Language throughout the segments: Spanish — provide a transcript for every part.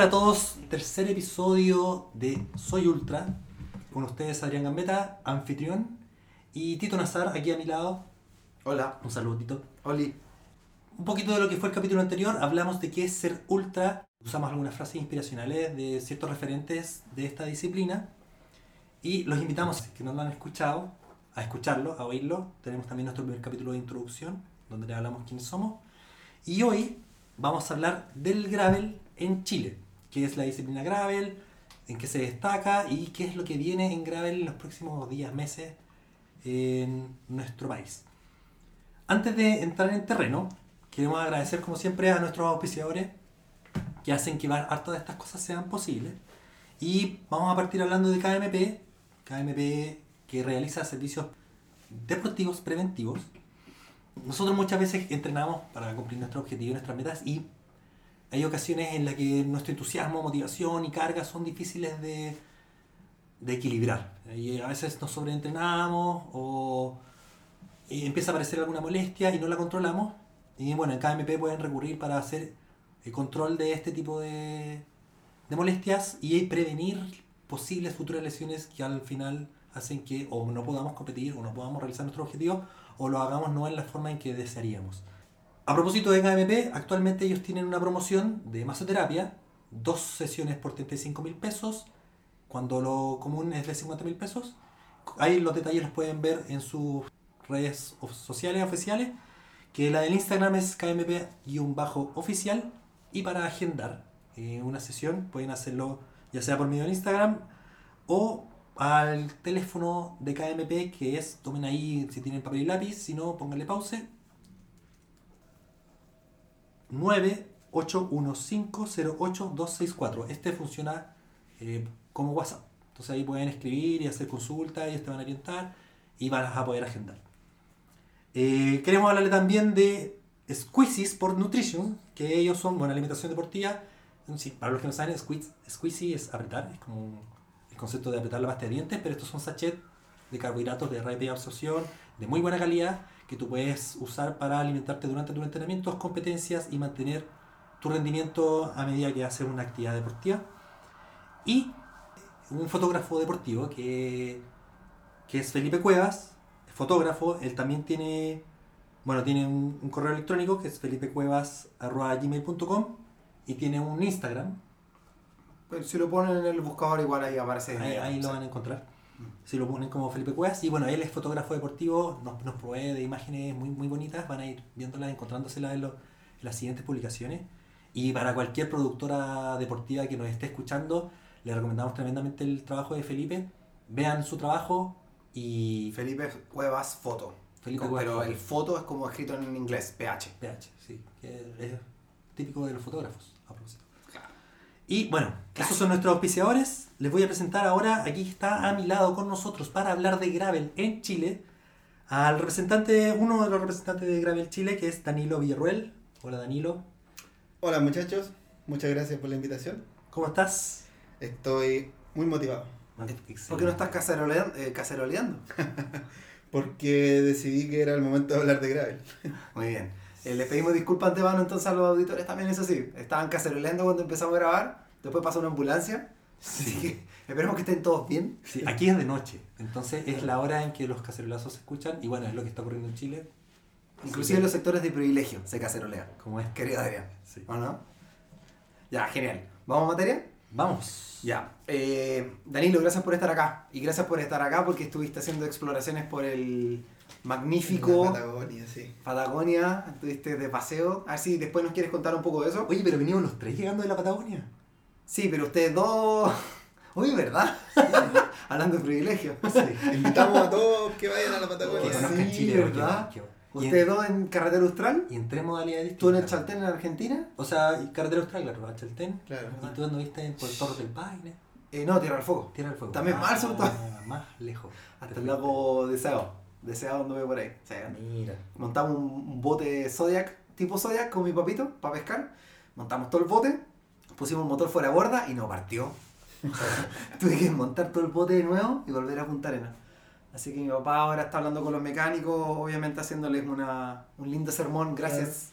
Hola a todos, tercer episodio de Soy Ultra. Con ustedes Adrián Gambetta, anfitrión, y Tito Nazar, aquí a mi lado. Hola. Un saludo, Tito. Oli. Un poquito de lo que fue el capítulo anterior, hablamos de qué es ser ultra, usamos algunas frases inspiracionales de ciertos referentes de esta disciplina y los invitamos, que no lo han escuchado, a escucharlo, a oírlo. Tenemos también nuestro primer capítulo de introducción, donde le hablamos quiénes somos. Y hoy vamos a hablar del gravel en Chile, qué es la disciplina gravel, en qué se destaca y qué es lo que viene en gravel en los próximos días, meses en nuestro país. Antes de entrar en terreno, queremos agradecer como siempre a nuestros auspiciadores que hacen que harto de estas cosas sean posibles. Y vamos a partir hablando de KMP, KMP que realiza servicios deportivos preventivos. Nosotros muchas veces entrenamos para cumplir nuestro objetivo y nuestras metas y hay ocasiones en las que nuestro entusiasmo, motivación y carga son difíciles de, equilibrar. Y a veces nos sobreentrenamos o empieza a aparecer alguna molestia y no la controlamos. Y bueno, en KMP pueden recurrir para hacer el control de este tipo de, de molestias y prevenir posibles futuras lesiones que al final hacen que o no podamos competir o no podamos realizar nuestro objetivo o lo hagamos no en la forma en que desearíamos. A propósito de KMP, actualmente ellos tienen una promoción de masoterapia, dos sesiones por 35 mil pesos, cuando lo común es de 50 mil pesos. Ahí los detalles los pueden ver en sus redes sociales oficiales, que la del Instagram es kmp-oficial y para agendar eh, una sesión pueden hacerlo ya sea por medio del Instagram o al teléfono de KMP que es, tomen ahí si tienen papel y lápiz, si no pónganle pause 981508264. Este funciona eh, como WhatsApp. Entonces ahí pueden escribir y hacer consultas, ellos te van a orientar y vas a poder agendar. Eh, queremos hablarle también de Squeezy Sport Nutrition, que ellos son, bueno, alimentación deportiva. Sí, para los que no saben, Squeezy es apretar, es como el concepto de apretar la pasta de dientes, pero estos son sachets de carbohidratos de rápida absorción, de muy buena calidad, que tú puedes usar para alimentarte durante tus entrenamientos, competencias y mantener tu rendimiento a medida que haces una actividad deportiva. Y un fotógrafo deportivo que, que es Felipe Cuevas, fotógrafo, él también tiene, bueno, tiene un, correo electrónico que es felipecuevas.gmail.com y tiene un Instagram. Pues si lo ponen en el buscador igual ahí aparece. ahí lo van a encontrar si lo ponen como Felipe Cuevas. Y bueno, él es fotógrafo deportivo, nos, nos provee de imágenes muy, muy bonitas, van a ir viéndolas, encontrándoselas en, en las siguientes publicaciones. Y para cualquier productora deportiva que nos esté escuchando, le recomendamos tremendamente el trabajo de Felipe. Vean su trabajo y... Felipe Cuevas Foto. Felipe pero el foto es como escrito en inglés, PH. PH, sí. Que es típico de los fotógrafos, a propósito. Y bueno, esos son nuestros auspiciadores. Les voy a presentar ahora, aquí está a mi lado con nosotros para hablar de Gravel en Chile, al representante, uno de los representantes de Gravel Chile, que es Danilo Villarruel. Hola Danilo. Hola muchachos, muchas gracias por la invitación. ¿Cómo estás? Estoy muy motivado. ¿Por qué no estás caceroleando? Eh, caceroleando? Porque decidí que era el momento de hablar de Gravel. Muy bien. Eh, le pedimos disculpas antemano entonces a los auditores también, eso sí. Estaban caceroleando cuando empezamos a grabar, después pasó una ambulancia. Así que esperemos que estén todos bien. Sí, aquí es de noche, entonces es la hora en que los cacerolazos se escuchan y bueno, es lo que está ocurriendo en Chile. Inclusive en los sectores de privilegio se cacerolea. Como es. Querido Adrián. Sí. ¿O no? Ya, genial. ¿Vamos a materia? Vamos. Ya. Eh, Danilo, gracias por estar acá. Y gracias por estar acá porque estuviste haciendo exploraciones por el magnífico. Patagonia, sí. Patagonia, estuviste de paseo. A ver si después nos quieres contar un poco de eso. Oye, pero venimos los tres llegando de la Patagonia. Sí, pero ustedes dos. Oye, ¿verdad? Hablando de privilegio. Invitamos a todos que vayan a la Patagonia. Que conozcan Chile, ¿verdad? ¿Ustedes dos en carretera austral? Y en tres modalidades ¿Tú en el Chaltén en Argentina? O sea, carretera austral, claro, Chaltén. Claro. ¿Y tú anduviste en Puerto del Paine? Eh, no, Tierra del Fuego. Tierra del Fuego. También ah, más, sobre Más lejos. Hasta el lago. Deseo donde voy por ahí. Mira. Montamos un, bote Zodiac, tipo Zodiac, con mi papito, para pescar. Montamos todo el bote, pusimos el motor fuera de borda y no partió. Tuve que montar todo el bote de nuevo y volver a Punta Arena. Así que mi papá ahora está hablando con los mecánicos, obviamente haciéndoles una, un lindo sermón, gracias.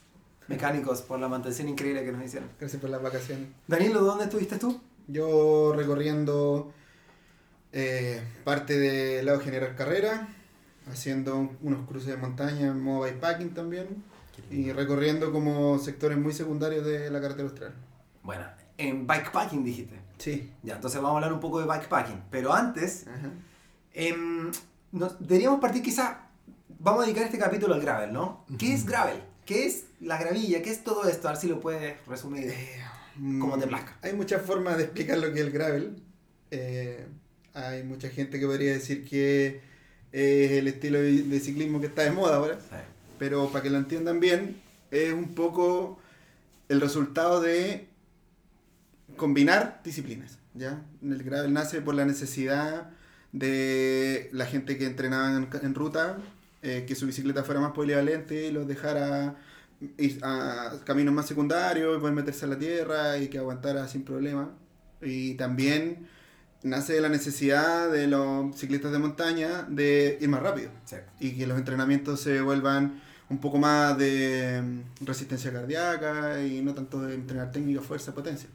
mecánicos por la mantención increíble que nos hicieron. Gracias por las vacaciones. Danilo, ¿dónde estuviste tú? Yo recorriendo eh, parte del lado General Carrera, haciendo un- unos cruces de montaña en modo bikepacking también, y recorriendo como sectores muy secundarios de la carretera austral. Bueno, en bikepacking dijiste. Sí. Ya, entonces vamos a hablar un poco de bikepacking. Pero antes, em, nos- deberíamos partir quizá, vamos a dedicar este capítulo al gravel, ¿no? ¿Qué es gravel? ¿Qué es la gravilla? ¿Qué es todo esto? A ver si lo puedes resumir. Como te Mm, plazca. Hay muchas formas de explicar lo que es el gravel. Eh, hay mucha gente que podría decir que es el estilo de de ciclismo que está de moda ahora. Sí. pero para que lo entiendan bien, es un poco el resultado de combinar disciplinas. ¿ya? El gravel nace por la necesidad de la gente que entrenaba en, en ruta, eh, que su bicicleta fuera más polivalente y los dejara ir a caminos más secundarios, y poder meterse a la tierra y que aguantara sin problema. Y también nace de la necesidad de los ciclistas de montaña de ir más rápido Sí. y que los entrenamientos se vuelvan un poco más de resistencia cardíaca y no tanto de entrenar técnica, fuerza, potencia.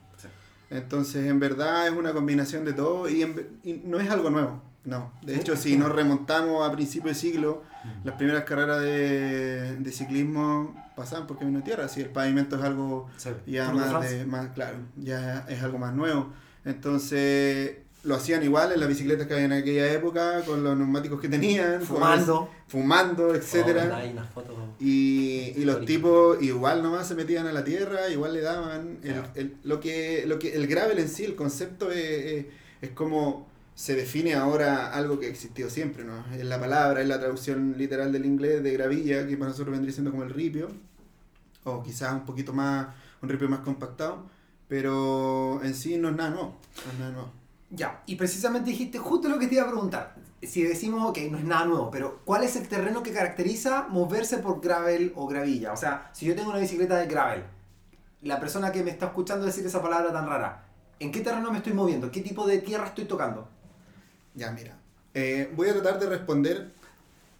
Entonces, en verdad es una combinación de todo y, en y no es algo nuevo. No, de hecho, si nos remontamos a principios de siglo, las primeras carreras de, de ciclismo pasaban por camino de tierra, si el pavimento es algo Sí. ya más, de, más claro, ya es algo más nuevo. Entonces, lo hacían igual en las bicicletas que había en aquella época, con los neumáticos que tenían, con- Fumando. fumando, etcétera. Oh. Y, y los tipos igual nomás se metían a la tierra, igual le daban. El, el- lo, que, lo que, el gravel en sí, el concepto es, es, es como se define ahora algo que existió siempre, ¿no? Es la palabra, es la traducción literal del inglés de gravilla, que para nosotros vendría siendo como el ripio, o quizás un poquito más, un ripio más compactado, pero en sí no es nada nuevo. No es nada nuevo. Ya, y precisamente dijiste justo lo que te iba a preguntar. Si decimos, ok, no es nada nuevo, pero ¿cuál es el terreno que caracteriza moverse por gravel o gravilla? O sea, si yo tengo una bicicleta de gravel, la persona que me está escuchando decir esa palabra tan rara, ¿en qué terreno me estoy moviendo? ¿Qué tipo de tierra estoy tocando? Ya, mira. eh, voy a tratar de responder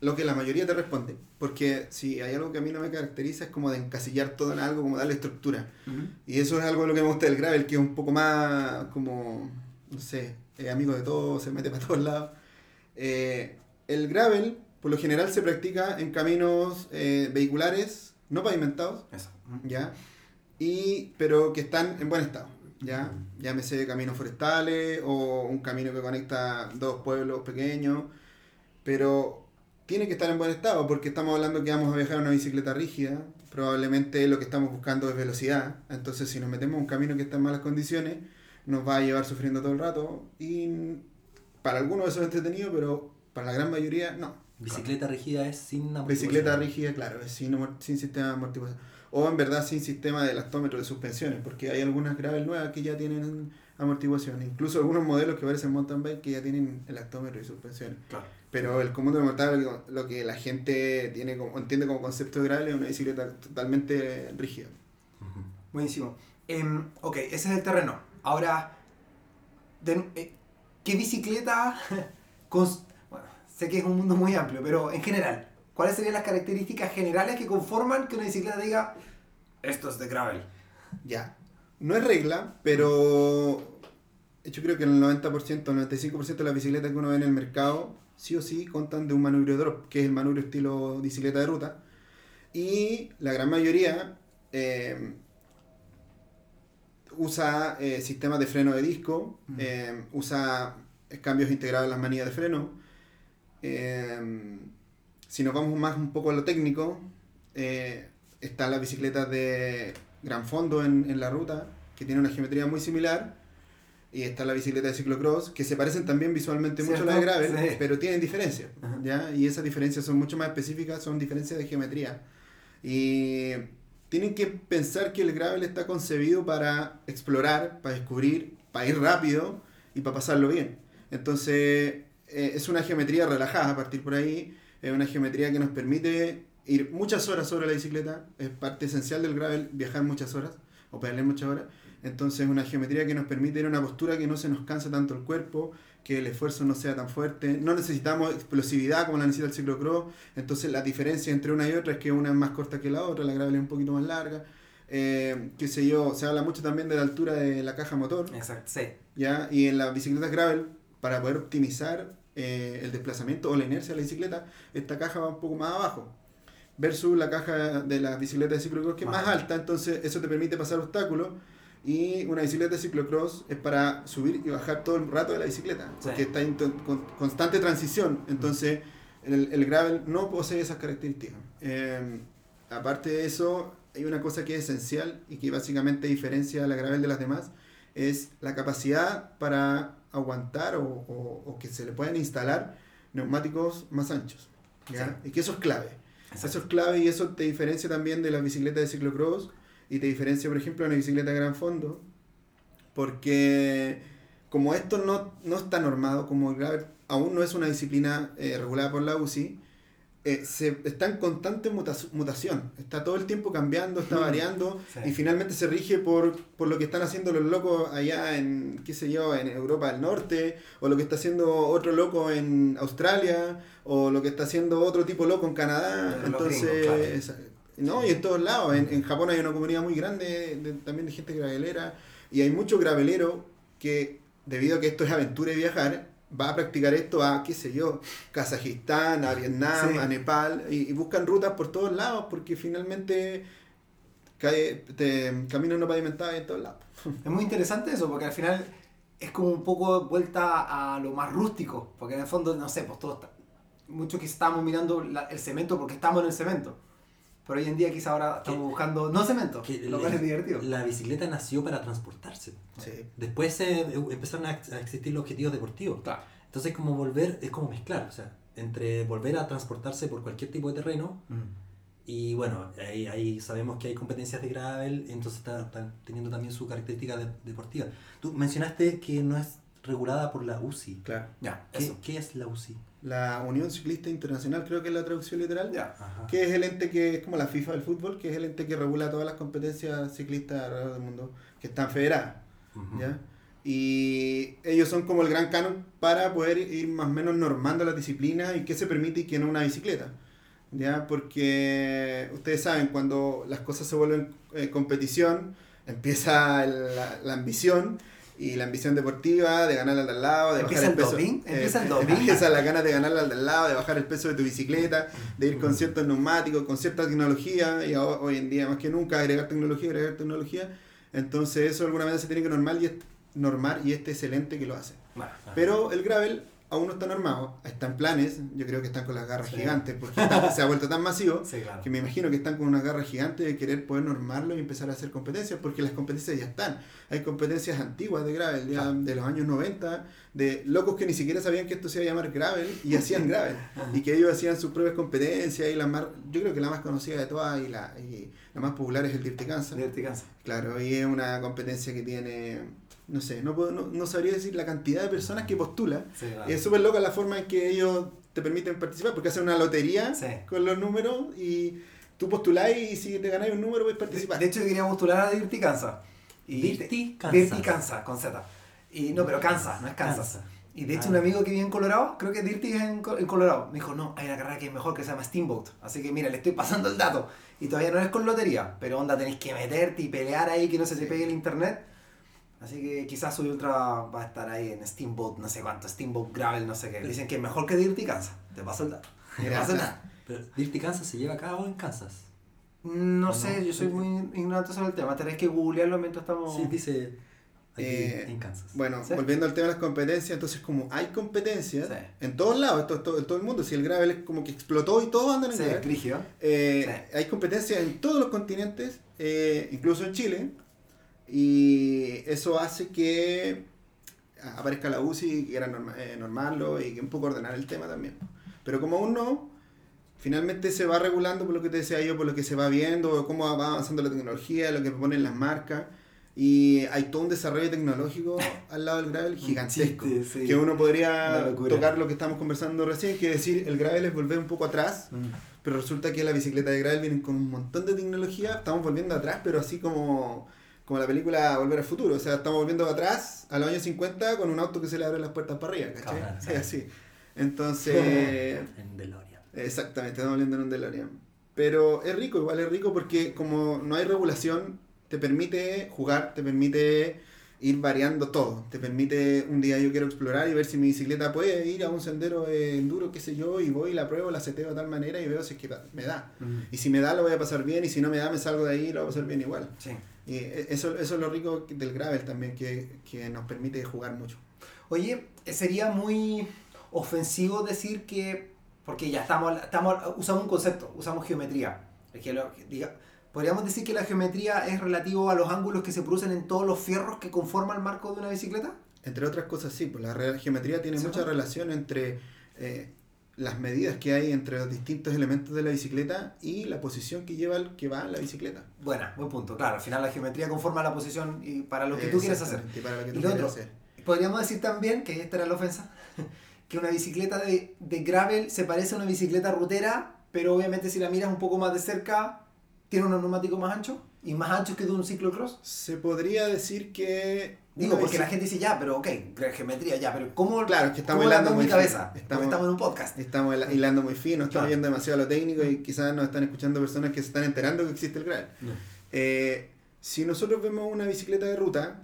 lo que la mayoría te responde. Porque si hay algo que a mí no me caracteriza es como de encasillar todo en algo, como darle estructura. Y eso es algo de lo que me gusta del gravel, que es un poco más como, no sé, eh, amigo de todo, se mete para todos lados. Eh, el gravel, por lo general, se practica en caminos eh, vehiculares no pavimentados, Eso. ¿ya? Y, pero que están en buen estado, ¿ya? Llámese caminos forestales o un camino que conecta dos pueblos pequeños, pero tiene que estar en buen estado porque estamos hablando que vamos a viajar en una bicicleta rígida, probablemente lo que estamos buscando es velocidad, entonces si nos metemos en un camino que está en malas condiciones, nos va a llevar sufriendo todo el rato y para algunos eso es entretenido, pero para la gran mayoría no. Bicicleta rígida es sin amortiguación. Bicicleta rígida, claro, es sin, sistema de amortiguación. O en verdad sin sistema de lactómetro de suspensiones, porque hay algunas gravel nuevas que ya tienen amortiguación. Incluso algunos modelos que parecen mountain bike que ya tienen el lactómetro y suspensiones. Claro. Pero el común de mortal, lo- que la gente tiene como, entiende como concepto de gravel es una bicicleta totalmente rígida. Buenísimo. Em, ok, ese es el terreno. Ahora, eh, ¿qué bicicleta? cons- bueno, sé que es un mundo muy amplio, pero en general, ¿cuáles serían las características generales que conforman que una bicicleta diga esto es de gravel? Ya. No es regla, pero yo creo que el 90%, el 95% de las bicicletas que uno ve en el mercado, sí o sí, contan de un manubrio drop, que es el manubrio estilo bicicleta de ruta. Y la gran mayoría eh, usa eh, sistemas de freno de disco, Mm. eh, usa cambios integrados en las manillas de freno. Eh, si nos vamos más un poco a lo técnico, eh, están las bicicletas de gran fondo en, en la ruta, que tiene una geometría muy similar. Y está la bicicleta de ciclocross, que se parecen también visualmente mucho a la de gravel, Sí. pero tienen diferencias. ¿ya? Y esas diferencias son mucho más específicas, son diferencias de geometría. Y tienen que pensar que el gravel está concebido para explorar, para descubrir, para ir rápido y para pasarlo bien. Entonces, eh, es una geometría relajada a partir por ahí, es una geometría que nos permite ir muchas horas sobre la bicicleta, es parte esencial del gravel viajar muchas horas o pedalear muchas horas, Entonces una geometría que nos permite ir a una postura que no se nos cansa tanto el cuerpo, que el esfuerzo no sea tan fuerte. No necesitamos explosividad como la necesita el ciclocross. Entonces la diferencia entre una y otra es que una es más corta que la otra, la gravel es un poquito más larga. Eh, qué sé yo, se habla mucho también de la altura de la caja motor. Exacto, sí. ¿ya? Y en las bicicletas gravel, para poder optimizar eh, el desplazamiento o la inercia de la bicicleta, esta caja va un poco más abajo. Versus la caja de la bicicleta de ciclocross que es Más alta, entonces eso te permite pasar obstáculos. Y una bicicleta de ciclocross es para subir y bajar todo el rato de la bicicleta, Sí. porque está en con- constante transición. Entonces el, el gravel no posee esas características. Eh, aparte de eso, hay una cosa que es esencial y que básicamente diferencia a la gravel de las demás, es la capacidad para aguantar o, o- o que se le puedan instalar neumáticos más anchos. ¿ya? Y que eso es clave. Eso es clave y eso te diferencia también de la bicicleta de ciclocross y te diferencia, por ejemplo, de una bicicleta de gran fondo, porque como esto no, no está normado, como el gravel aún no es una disciplina eh, regulada por la UCI, eh, se, está en constante muta- mutación, está todo el tiempo cambiando, está Mm, variando sí. y finalmente se rige por, por lo que están haciendo los locos allá en, qué sé yo, en Europa del Norte, o lo que está haciendo otro loco en Australia, o lo que está haciendo otro tipo loco en Canadá. Entonces, gringos, no, y en todos lados. En, en Japón hay una comunidad muy grande de- también de gente gravelera, y hay mucho gravelero que, debido a que esto es aventura y viajar, va a practicar esto a, qué sé yo, Kazajistán, a Vietnam, Sí. a Nepal, y, y buscan rutas por todos lados, porque finalmente cae, te, caminos no pavimentados en todos lados. Es muy interesante eso, porque al final es como un poco vuelta a lo más rústico, porque en el fondo, no sé, pues todos, muchos que estamos mirando la- el cemento porque estamos en el cemento. Pero hoy en día quizá ahora estamos Que- buscando, no cemento, Que lo cual es divertido. La bicicleta nació para transportarse. Sí. Después eh, empezaron a, existir los objetivos deportivos. Claro. Entonces, como volver, es como mezclar, o sea, entre volver a transportarse por cualquier tipo de terreno y bueno, ahí, ahí sabemos que hay competencias de gravel, entonces está- están teniendo también su característica de- deportiva. Tú mencionaste que no es regulada por la UCI. Claro. Ya, ¿Qué, eso. qué es la UCI? La Unión Ciclista Internacional, creo que es la traducción literal. Ya. Ajá. que es el ente que es como la FIFA del fútbol, que es el ente que regula todas las competencias ciclistas alrededor del mundo que están federadas. Ujú. ¿ya? Y ellos son como el gran canon para poder ir más o menos normando la disciplina y qué se permite y qué no una bicicleta. ¿ya? Porque ustedes saben, cuando las cosas se vuelven eh, competición, empieza el- la, la ambición y la ambición deportiva de ganar al de al lado, de ¿Empieza bajar el peso. doping? ¿Empieza el eh, doping? Empieza las ganas de ganar al lado, de bajar el peso de tu bicicleta, de ir con ciertos neumáticos, con cierta tecnología y ho- hoy en día más que nunca agregar tecnología, agregar tecnología. Entonces eso alguna vez se tiene que normar y, es, normar y este excelente que lo hace. Bueno. Pero el gravel aún no está normado, está en planes, yo creo que están con las garras Sí. gigantes porque se ha vuelto tan masivo sí, claro. que me imagino que están con una garra gigante de querer poder normarlo y empezar a hacer competencias, porque las competencias ya están. Hay competencias antiguas de gravel, ya Claro. de los años 90, de locos que ni siquiera sabían que esto se iba a llamar gravel y hacían gravel. y que ellos hacían sus propias competencias y la más, yo creo que la más conocida de todas y la, y la más popular es el Dirty Kansas. Dirty Kansas. Claro, y es una competencia que tiene, no sé, no, puedo, no, no sabría decir la cantidad de personas que postula. Sí, claro. Y es súper loca la forma en que ellos te permiten participar, porque hacen una lotería Sí. con los números y tú postulás y si te ganáis un número puedes participar. De hecho, yo quería postular a Dirty Kansas. Dirty Kansas. Dirty Kansas, con Z. Y no, pero Kansas, no es Kansas. Kansas. Y de hecho, Ah. un amigo que vive en Colorado, creo que Dirty es en, en Colorado, me dijo: No, hay una carrera que es mejor que se llama Steamboat. Así que mira, le estoy pasando el dato. Y todavía no es con lotería, pero onda, tenés que meterte y pelear ahí que no se te pegue el internet. Así que quizás Soy Ultra va a estar ahí en Steamboat, no sé cuánto, Steamboat Gravel, no sé qué. Dicen que es mejor que Dirty Kansas. Te paso el dato. Te paso el dato. Pero Dirty Kansas se lleva a cabo en Kansas. No ¿O sé, no? yo soy muy ignorante sobre el tema. Tenés que googlearlo mientras estamos. Sí, dice aquí Eh, en Kansas. Bueno, ¿Sí? volviendo al tema de las competencias, entonces como hay competencias Sí. en todos lados, esto, esto- en todo el mundo, si el gravel es como que explotó y todos andan en Sí, gravel, eh, hay competencias en todos los continentes, eh, incluso en Chile, y eso hace que aparezca la UCI y quiera norma- eh, normarlo y que un poco ordenar el tema también. Pero como aún no, finalmente se va regulando por lo que te decía yo, por lo que se va viendo, cómo va avanzando la tecnología, lo que proponen las marcas. Y hay todo un desarrollo tecnológico al lado del gravel gigantesco. sí. Que uno podría tocar lo que estamos conversando recién, que decir el gravel es volver un poco atrás, pero resulta que la bicicleta de gravel vienen con un montón de tecnología, estamos volviendo atrás, pero así como como la película Volver al Futuro. O sea, estamos volviendo atrás a los años 50 con un auto que se le abre las puertas para arriba, ¿cachai? Claro. así. Entonces, En DeLorean. exactamente, estamos volviendo en un DeLorean. Pero es rico, igual es rico porque como no hay regulación, te permite jugar, te permite ir variando todo. Te permite un día yo quiero explorar y ver si mi bicicleta puede ir a un sendero eh, enduro, qué sé yo, y voy, la pruebo, la seteo de tal manera y veo si es que me da. Y si me da lo voy a pasar bien y si no me da me salgo de ahí y lo voy a pasar bien igual. Sí. Y e- eso, eso es lo rico del gravel también, que, que nos permite jugar mucho. Oye, sería muy ofensivo decir que, porque ya estamos, estamos usamos un concepto, usamos geometría. Es que lo- que diga- podríamos decir que la geometría es relativo a los ángulos que se producen en todos los fierros que conforman el marco de una bicicleta. Entre otras cosas, sí, pues la geometría tiene Sí, mucha relación entre eh, las medidas que hay entre los distintos elementos de la bicicleta y la posición que lleva el que va la bicicleta. Buena, buen punto. Claro, al final la geometría conforma la posición y para lo que tú quieres hacer. Y para lo que Y tú lo quieres otro, hacer. Podríamos decir también, que esta era la ofensa, que una bicicleta de, de gravel se parece a una bicicleta rutera, pero obviamente si la miras un poco más de cerca, tiene unos neumáticos más anchos y más anchos que de un ciclocross. Se podría decir que... Digo, porque la gente dice, ya, pero ok, geometría, ya, pero ¿cómo, Claro, es que estamos hilando muy mi cabeza? Estamos- estamos en un podcast. Estamos hila- hilando muy fino, estamos Claro. yendo demasiado lo técnico y quizás nos están escuchando personas que se están enterando que existe el gravel. Eh, si nosotros vemos una bicicleta de ruta,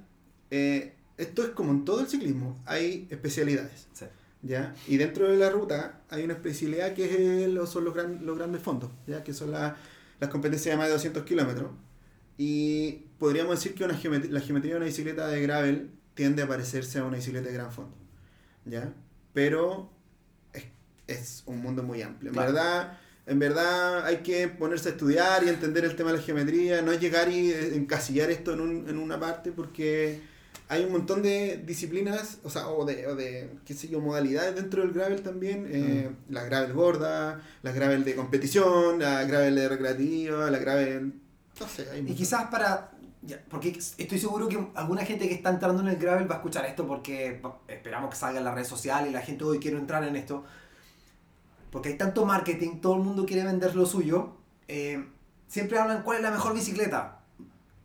eh, esto es como en todo el ciclismo, hay especialidades. Sí. ¿ya? Y dentro de la ruta hay una especialidad que es el- son los, gran- los grandes fondos, ¿ya? que son la- las competencias de más de 200 kilómetros. Y podríamos decir que una la geometría de una bicicleta de gravel tiende a parecerse a una bicicleta de gran fondo. ¿ya? Pero es, es un mundo muy amplio. En Claro. verdad, en verdad hay que ponerse a estudiar y entender el tema de la geometría, no llegar y eh, encasillar esto en, un- en una parte porque hay un montón de disciplinas, o sea, o de, o de qué sé yo, modalidades dentro del gravel también. eh, La gravel gorda, la gravel de competición, la gravel de recreativa, la gravel... No sé, hay Y quizás para. ya, porque estoy seguro que alguna gente que está entrando en el gravel va a escuchar esto porque va- esperamos que salga en las redes sociales y la gente hoy quiere entrar en esto. Porque hay tanto marketing, todo el mundo quiere vender lo suyo. eh, siempre hablan cuál es la mejor bicicleta.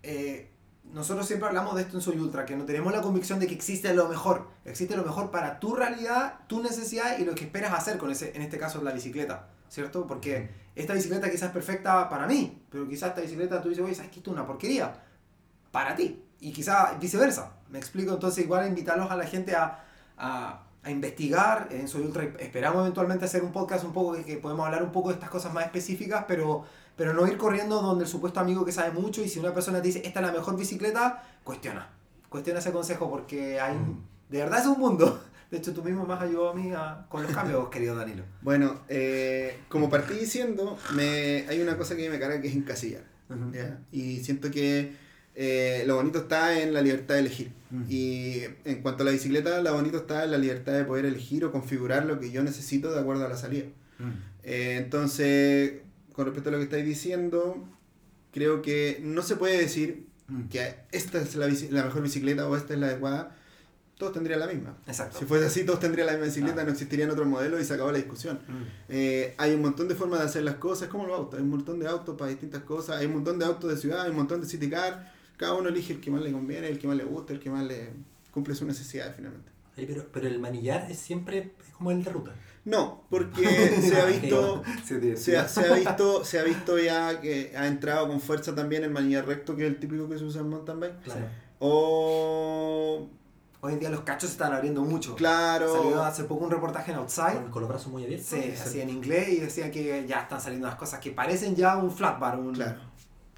Eh, nosotros siempre hablamos de esto en Soy Ultra, que no tenemos la convicción de que existe lo mejor. Existe lo mejor para tu realidad, tu necesidad y lo que esperas hacer con ese, en este caso, la bicicleta. ¿Cierto? Porque esta bicicleta quizás es perfecta para mí, pero quizás esta bicicleta tú dices, oye, ¿sabes que esto es una porquería? Para ti. Y quizás viceversa. ¿Me explico? Entonces igual invitarlos a la gente a, a, a investigar. En Soy Ultra esperamos eventualmente hacer un podcast un poco que, que podemos hablar un poco de estas cosas más específicas, pero, pero no ir corriendo donde el supuesto amigo que sabe mucho y si una persona te dice, esta es la mejor bicicleta, cuestiona. Cuestiona ese consejo porque hay... De verdad es un mundo. De hecho, tú mismo me has ayudado a mí a- con los cambios, querido Danilo. Bueno, eh, como partí diciendo, me, hay una cosa que me carga que es encasillar. ¿ya? Y siento que eh, lo bonito está en la libertad de elegir. Y en cuanto a la bicicleta, lo bonito está en la libertad de poder elegir o configurar lo que yo necesito de acuerdo a la salida. Eh, entonces, con respecto a lo que estáis diciendo, creo que no se puede decir que esta es la mejor bicicleta o esta es la adecuada. Todos tendrían la misma. Exacto. Si fuese así, todos tendrían la misma bicicleta, Claro. no existirían otros modelos y se acabó la discusión. Mm. Eh, hay un montón de formas de hacer las cosas, como los autos. Hay un montón de autos para distintas cosas. Hay un montón de autos de ciudad, hay un montón de city car. Cada uno elige el que más le conviene, el que más le gusta, el que más le cumple sus necesidades finalmente. Pero, pero el manillar es siempre como el de ruta. No, porque se ha visto, se ha, se ha visto, se ha visto ya que ha entrado con fuerza también el manillar recto, que es el típico que se usa en mountain bike. Claro. O Hoy en día los cachos se están abriendo mucho. claro, Salió hace poco un reportaje en Outside. Con, con los brazos muy abiertos. Sí, así en inglés y decía que ya están saliendo las cosas que parecen ya un flat bar, un, claro,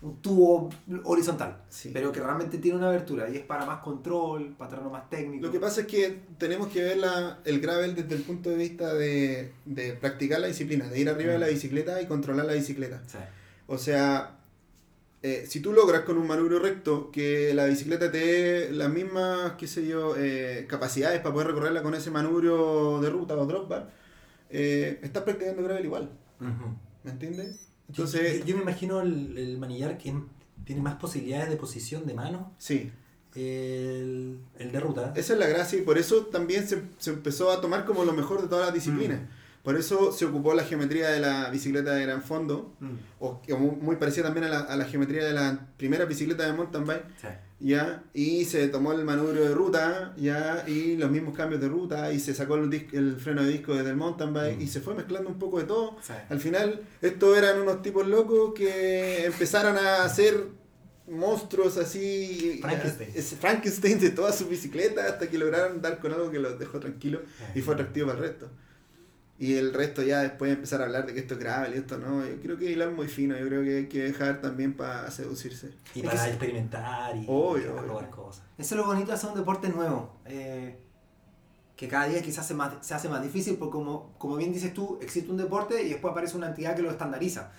un tubo horizontal, sí. pero que realmente tiene una abertura y es para más control, para terreno más técnico. Lo que pasa es que tenemos que ver la- el gravel desde el punto de vista de, de practicar la disciplina, de ir arriba de la bicicleta y controlar la bicicleta. Sí. O sea, eh, si tú logras con un manubrio recto que la bicicleta te dé las mismas, qué sé yo, eh, capacidades para poder recorrerla con ese manubrio de ruta o drop bar, eh, estás practicando gravel igual, Ujú. ¿me entiendes? Entonces, yo, yo me imagino el, el manillar que tiene más posibilidades de posición de mano. sí, El, el de ruta. esa es la gracia y por eso también se, se empezó a tomar como lo mejor de todas las disciplinas. Por eso se ocupó la geometría de la bicicleta de gran fondo, Mm. o muy, parecida también a la, a la geometría de la primera bicicleta de mountain bike, Sí. ya, y se tomó el manubrio de ruta, ya, y los mismos cambios de ruta, y se sacó el, el freno de disco desde el mountain bike, Mm. y se fue mezclando un poco de todo. Sí. Al final, estos eran unos tipos locos que empezaron a hacer monstruos así. Frankenstein. es- Frankenstein de todas sus bicicletas hasta que lograron dar con algo que los dejó tranquilos y fue atractivo para el resto. Y el resto ya después empezar a hablar de que esto es grave y esto no. Yo creo que hilar muy fino, yo creo que hay que dejar también para seducirse. Y Es para que experimentar y Obvio, y obvio. probar cosas. Eso es lo bonito de hacer un deporte nuevo. eh, que cada día quizás se, más, se hace más difícil, porque como, como bien dices tú, existe un deporte y después aparece una entidad que lo estandariza.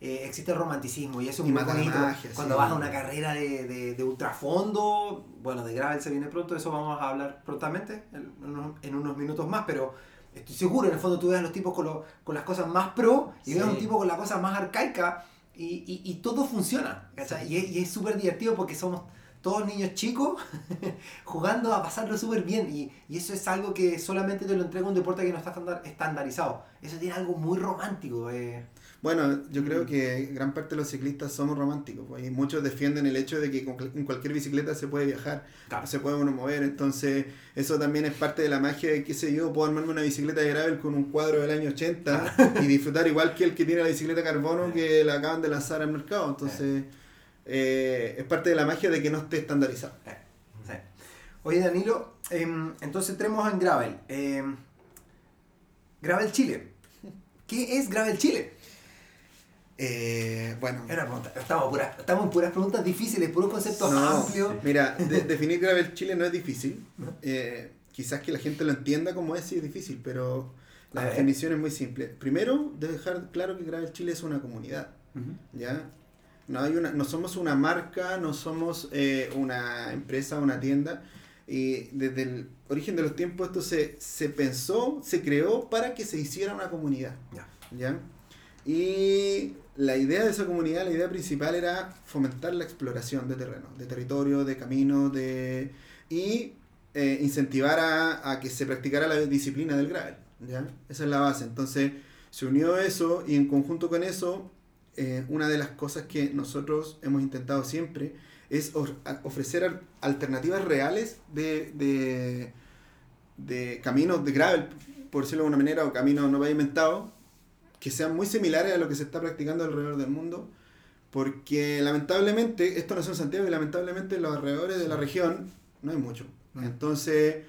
Eh, existe el romanticismo y eso es Y muy bonito. magia, Cuando sí. vas a una carrera de, de, de ultrafondo, bueno, de gravel se viene pronto, eso vamos a hablar prontamente, en unos, en unos minutos más, pero estoy seguro, en el fondo tú ves a los tipos con, lo- con las cosas más pro y Sí. ves a un tipo con la cosa más arcaica y, y, y todo funciona, ¿cachai? Y es- y es súper divertido porque somos todos niños chicos jugando a pasarlo súper bien y, y eso es algo que solamente te lo entrega un deporte que no está estandar- estandarizado. Eso tiene algo muy romántico. eh. Bueno, yo Mm. creo que gran parte de los ciclistas somos románticos, pues, y muchos defienden el hecho de que con cualquier bicicleta se puede viajar, Claro. se puede uno mover, entonces eso también es parte de la magia de, qué sé yo, puedo armarme una bicicleta de gravel con un cuadro del año 80 y disfrutar igual que el que tiene la bicicleta carbono que la acaban de lanzar al mercado, entonces eh, es parte de la magia de que no esté estandarizado. Oye Danilo, em, entonces entremos en Gravel. Em, Gravel Chile. ¿Qué es Gravel Chile? Eh, bueno. Estamos, puras- estamos en puras preguntas difíciles, puros conceptos No, amplios. Mira, de- definir Gravel Chile no es difícil. Eh, quizás que la gente lo entienda como es, sí es difícil, pero la A ver. definición es muy simple. Primero, de dejar claro que Gravel Chile es una comunidad, ¿ya? No, hay una, no somos una marca, no somos eh, una empresa, una tienda. Y desde el origen de los tiempos esto se, se pensó, se creó para que se hiciera una comunidad. Ya. ¿ya? Y la idea de esa comunidad, la idea principal era fomentar la exploración de terreno, de territorio, de caminos, de y eh, incentivar a, a que se practicara la disciplina del gravel. ¿ya? Esa es la base. Entonces se unió eso y en conjunto con eso, eh, una de las cosas que nosotros hemos intentado siempre es ofrecer al- alternativas reales de, de, de caminos de gravel, por decirlo de alguna manera, o caminos no pavimentados, que sean muy similares a lo que se está practicando alrededor del mundo, porque lamentablemente, esto nació en Santiago y lamentablemente en los alrededores de la región no hay mucho. Entonces,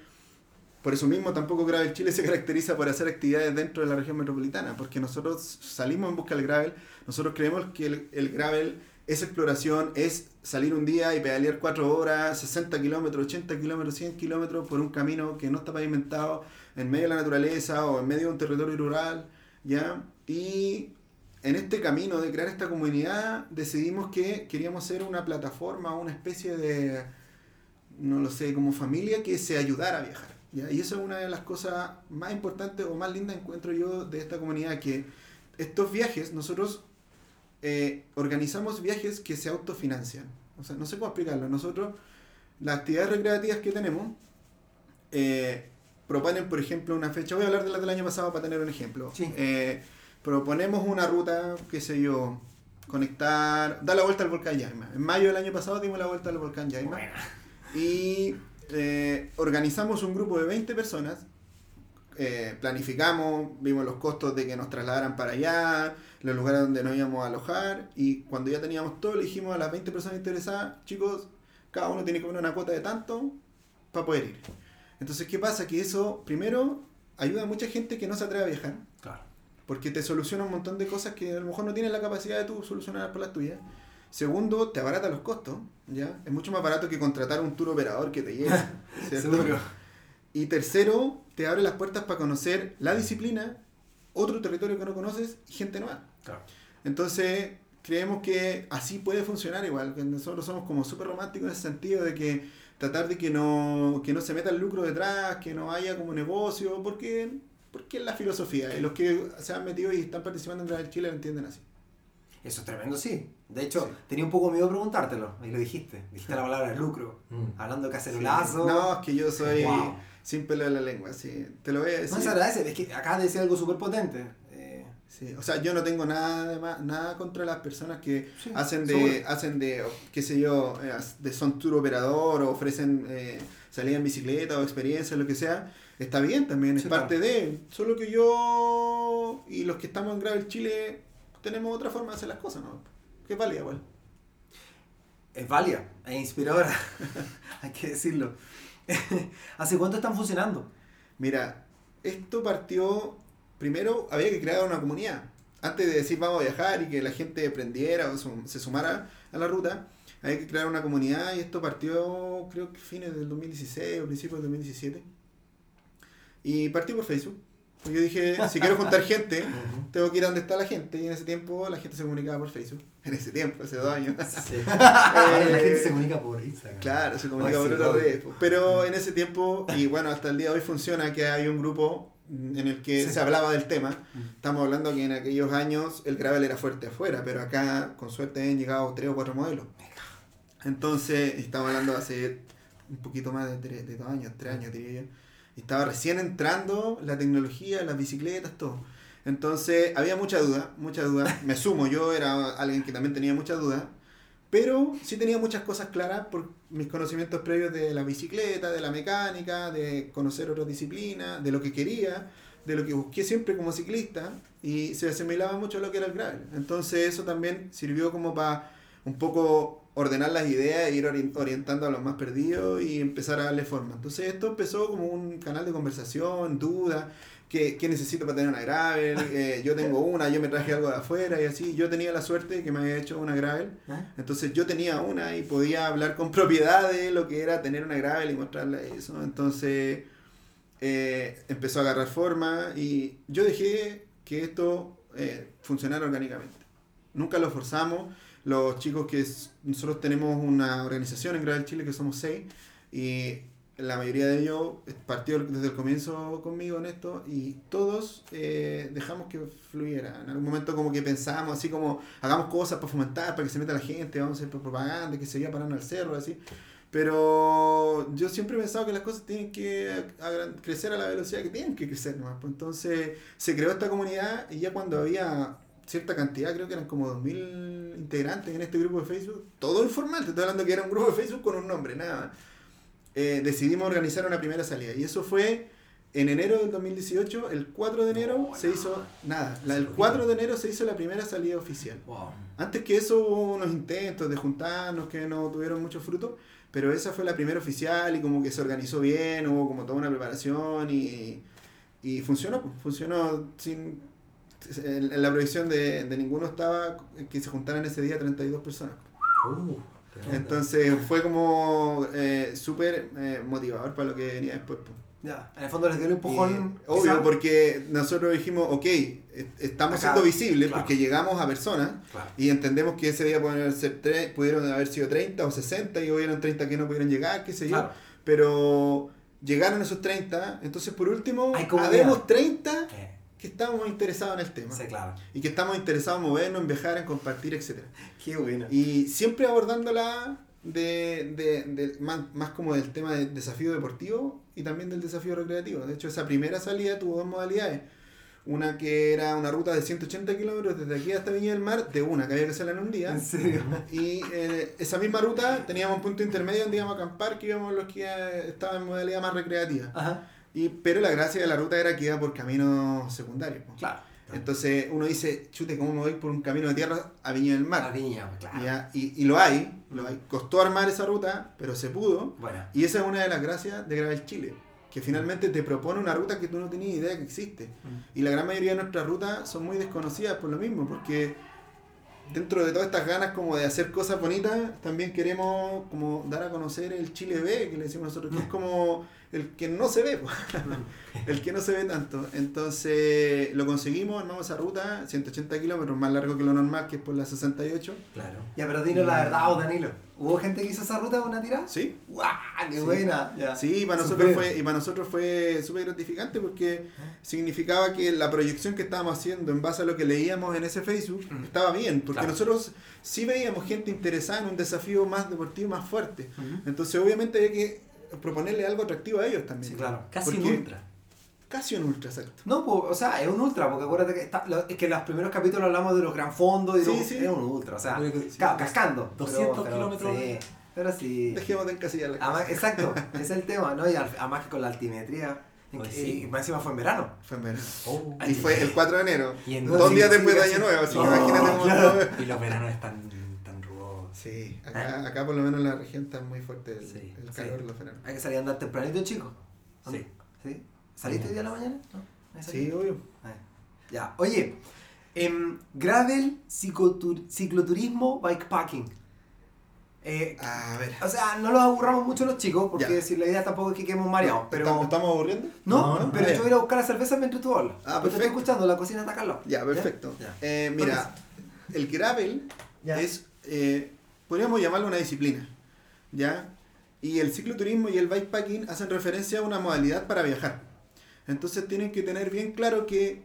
por eso mismo tampoco Gravel Chile se caracteriza por hacer actividades dentro de la región metropolitana, porque nosotros salimos en busca del gravel, nosotros creemos que el, el gravel es exploración, es salir un día y pedalear 4 horas, 60 kilómetros, 80 kilómetros, 100 kilómetros por un camino que no está pavimentado en medio de la naturaleza o en medio de un territorio rural, ¿ya? Y en este camino de crear esta comunidad decidimos que queríamos ser una plataforma, una especie de, no lo sé, como familia que se ayudara a viajar. ¿ya? Y eso es una de las cosas más importantes o más lindas encuentro yo de esta comunidad, que estos viajes, nosotros eh, organizamos viajes que se autofinancian. O sea, no sé cómo explicarlo. Nosotros, las actividades recreativas que tenemos, eh, proponen, por ejemplo, una fecha. Voy a hablar de las del año pasado para tener un ejemplo. Sí. Eh, proponemos una ruta, qué sé yo, conectar, dar la vuelta al volcán Yaima. En mayo del año pasado dimos la vuelta al volcán Yaima. Buena. Y eh, organizamos un grupo de 20 personas, eh, planificamos, vimos los costos de que nos trasladaran para allá, los lugares donde nos íbamos a alojar y cuando ya teníamos todo le dijimos a las 20 personas interesadas, chicos, cada uno tiene que poner una cuota de tanto para poder ir. Entonces, ¿qué pasa? Que eso, primero, ayuda a mucha gente que no se atreve a viajar. Porque te soluciona un montón de cosas que a lo mejor no tienes la capacidad de tú solucionar por las tuyas. Segundo, te abarata los costos, ¿ya? Es mucho más barato que contratar un tour operador que te lleve, ¿cierto? Seguro. Y tercero, te abre las puertas para conocer la disciplina, otro territorio que no conoces y gente nueva. Claro. Entonces, creemos que así puede funcionar igual, nosotros somos como súper románticos en ese sentido de que tratar de que no, que no se meta el lucro detrás, que no haya como negocio, porque, porque es la filosofía. Y los que se han metido y están participando en Gravel Chile lo entienden así. Eso es tremendo, sí. De hecho, Sí. tenía un poco miedo de preguntártelo, y lo dijiste. Dijiste la palabra lucro. Mm. Hablando de cacerolazo. No, es que yo soy, Wow. sin pelo en la lengua, sí. Te lo voy a decir. No se agradece, es que acabas de decir algo súper potente. Eh, Sí, o sea, yo no tengo nada de ma- nada contra las personas que Sí, hacen de, seguro. hacen de, qué sé yo, eh, de son tour operador o ofrecen eh, salida en bicicleta o experiencia, lo que sea. Está bien también, es Sí, parte de. Solo que yo y los que estamos en Gravel Chile tenemos otra forma de hacer las cosas, ¿no? Que es válida igual. es válida, es inspiradora, hay que decirlo. ¿Hace cuánto están funcionando? Mira, esto partió. Primero había que crear una comunidad. Antes de decir vamos a viajar y que la gente aprendiera o se sumara a la ruta, había que crear una comunidad y esto partió, creo que fines del 2016 o principios del 2017. Y partió por Facebook. Porque yo dije, si quiero juntar gente, tengo que ir a donde está la gente. Y en ese tiempo la gente se comunicaba por Facebook. En ese tiempo, hace dos años. La Eh, gente se comunica por Instagram. Claro, se comunica por sí, otras redes. Pero en ese tiempo, y bueno, hasta el día de hoy funciona que hay un grupo en el que Sí. se hablaba del tema. Estamos hablando que en aquellos años el gravel era fuerte afuera, pero acá con suerte han llegado tres o cuatro modelos. Entonces, estamos hablando hace un poquito más de, tres, de dos años, tres años diría yo. Estaba recién entrando la tecnología, las bicicletas, todo. Entonces, había mucha duda, mucha duda. Me sumo, yo era alguien que también tenía mucha duda. Pero sí tenía muchas cosas claras por mis conocimientos previos de la bicicleta, de la mecánica, de conocer otras disciplinas, de lo que quería, de lo que busqué siempre como ciclista y se asimilaba mucho a lo que era el gravel. Entonces eso también sirvió como para un poco ordenar las ideas e ir ori- orientando a los más perdidos y empezar a darle forma. Entonces esto empezó como un canal de conversación, dudas, ¿qué, qué necesito para tener una gravel? Eh, yo tengo una, yo me traje algo de afuera y así. Yo tenía la suerte que me había hecho una gravel. ¿Eh? Entonces yo tenía una y podía hablar con propiedad de lo que era tener una gravel y mostrarle eso. Entonces eh, empezó a agarrar forma y yo dejé que esto eh, funcionara orgánicamente. Nunca lo forzamos. Los chicos que s- nosotros tenemos una organización en Gravel Chile que somos seis y la mayoría de ellos partió desde el comienzo conmigo en esto y todos eh, dejamos que fluyera. En algún momento como que pensábamos así como hagamos cosas para fomentar, para que se meta la gente, vamos a hacer propaganda, que se vaya parando al cerro, así. Pero yo siempre he pensado que las cosas tienen que crecer a la velocidad que tienen que crecer nomás. Pues entonces se creó esta comunidad y ya cuando había cierta cantidad, creo que eran como 2.000 integrantes en este grupo de Facebook, todo informal, te estoy hablando que era un grupo de Facebook con un nombre, nada. Eh, decidimos organizar una primera salida y eso fue en enero del 2018, el 4 de enero se hizo nada, la- el 4 de enero se hizo la primera salida oficial. Wow. Antes que eso hubo unos intentos de juntarnos que no tuvieron mucho fruto, pero esa fue la primera oficial y como que se organizó bien, hubo como toda una preparación y, y funcionó, pues, funcionó sin... En, en la proyección de, de ninguno estaba que se juntaran ese día 32 personas. Uh, tremendo. Entonces fue como eh, súper eh, motivador para lo que venía después. pues. Ya, en el fondo les dio el empujón. Y, obvio, porque nosotros dijimos, ok, est- estamos Acá, siendo visibles claro. porque llegamos a personas Claro. y entendemos que ese día pudieron, ser tre- pudieron haber sido 30 o 60 y hubieron 30 que no pudieron llegar, qué sé yo. Claro. Pero llegaron esos 30, entonces por último, habemos 30 Eh, que estamos interesados en el tema. sí, claro. Y que estamos interesados en movernos, en viajar, en compartir, etc. Qué bueno. Y siempre abordándola de, de, de- más, más como del tema del desafío deportivo y también del desafío recreativo. De hecho, esa primera salida tuvo dos modalidades. Una que era una ruta de 180 kilómetros desde aquí hasta Viña del Mar, de una que había que hacerla en un día. En serio. Y eh, esa misma ruta teníamos un punto intermedio donde íbamos a acampar, que íbamos los que estaban en modalidad más recreativa. Ajá. Y, pero la gracia de la ruta era que iba por caminos secundarios. Claro. Entonces uno dice, chute, ¿cómo me voy por un camino de tierra a Viña del Mar? La viña, claro. Ya, Y, y lo hay, lo hay. Costó armar esa ruta, pero se pudo. Bueno. Y esa es una de las gracias de Gravel Chile, que finalmente te propone una ruta que tú no tenías idea que existe. Y la gran mayoría de nuestras rutas son muy desconocidas por lo mismo, porque dentro de todas estas ganas como de hacer cosas bonitas, también queremos como dar a conocer el Chile B, que le decimos nosotros, que es como el que no se ve, el que no se ve tanto. Entonces lo conseguimos, armamos esa ruta, 180 kilómetros, más largo que lo normal, que es por la 68. Claro. Ya, pero dinos la verdad, oh, Danilo. ¿Hubo gente que hizo esa ruta con una tirada? ¿Sí? ¡Guau! ¡Qué Sí. buena! Ya. Sí, para nosotros fue, y para nosotros fue súper gratificante porque significaba que la proyección que estábamos haciendo en base a lo que leíamos en ese Facebook Mm. estaba bien, porque Claro. nosotros sí veíamos gente interesada en un desafío más deportivo, más fuerte. Entonces obviamente había que proponerle algo atractivo a ellos también. Sí, claro. Casi un ultra. Casi un ultra, exacto. No, pues, o sea, es un ultra, porque acuérdate que, está, lo- es que en los primeros capítulos hablamos de los gran fondos y Sí, es un ultra, o sea, Pero ca- cascando. 200 kilómetros. Sí, pero sí. Dejemos de encasillar la Además, exacto, ese es el tema, ¿no? Y además que con la altimetría, Pues sí. y más encima fue en verano. Fue en verano. Oh. Y fue el 4 de enero. Y en- dos días después de. Año Nuevo, así que imagínate claro. Y los veranos están. Sí, acá, acá por lo menos en la región está muy fuerte el, Sí, el sí. calor, los veranos. Hay que salir a andar tempranito, chicos. ¿O no? Sí. ¿Sí? ¿Saliste hoy día a la mañana? ¿No? ¿Ahí Sí, obvio. Ah, Ya, oye, em, gravel, cicloturismo, bikepacking. Eh, A ver. o sea, no los aburramos mucho los chicos, porque Ya. si la idea tampoco es que quedemos mareados, pero... ¿Estamos, estamos aburriendo? No, No, no, pero ah, yo voy a ir a buscar la cerveza mientras tú hablas. Ah, Porque te estoy perfecto. escuchando, la cocina está lado. Ya, perfecto. Ya. Eh, mira, el gravel Ya. es, eh, podríamos llamarlo una disciplina, ¿ya? Y el cicloturismo y el bikepacking hacen referencia a una modalidad para viajar. Entonces tienen que tener bien claro que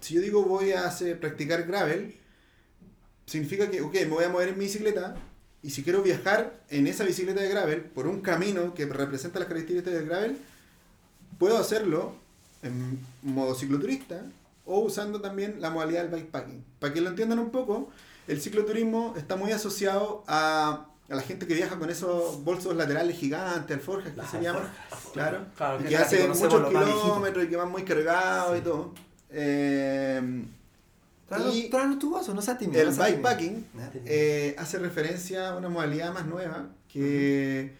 si yo digo voy a hacer, practicar gravel, significa que, ok, me voy a mover en mi bicicleta y si quiero viajar en esa bicicleta de gravel por un camino que representa las características del gravel, puedo hacerlo en modo cicloturista o usando también la modalidad del bikepacking. Para que lo entiendan un poco, el cicloturismo está muy asociado a, a la gente que viaja con esos bolsos laterales gigantes, alforjas, que Las se llaman. Claro. Claro, y que conocemos muchos kilómetros y que van muy cargados y todo. Eh, Tráenos, tu vaso, no seas tímido. el no tímido. bikepacking eh, hace referencia a una modalidad más nueva que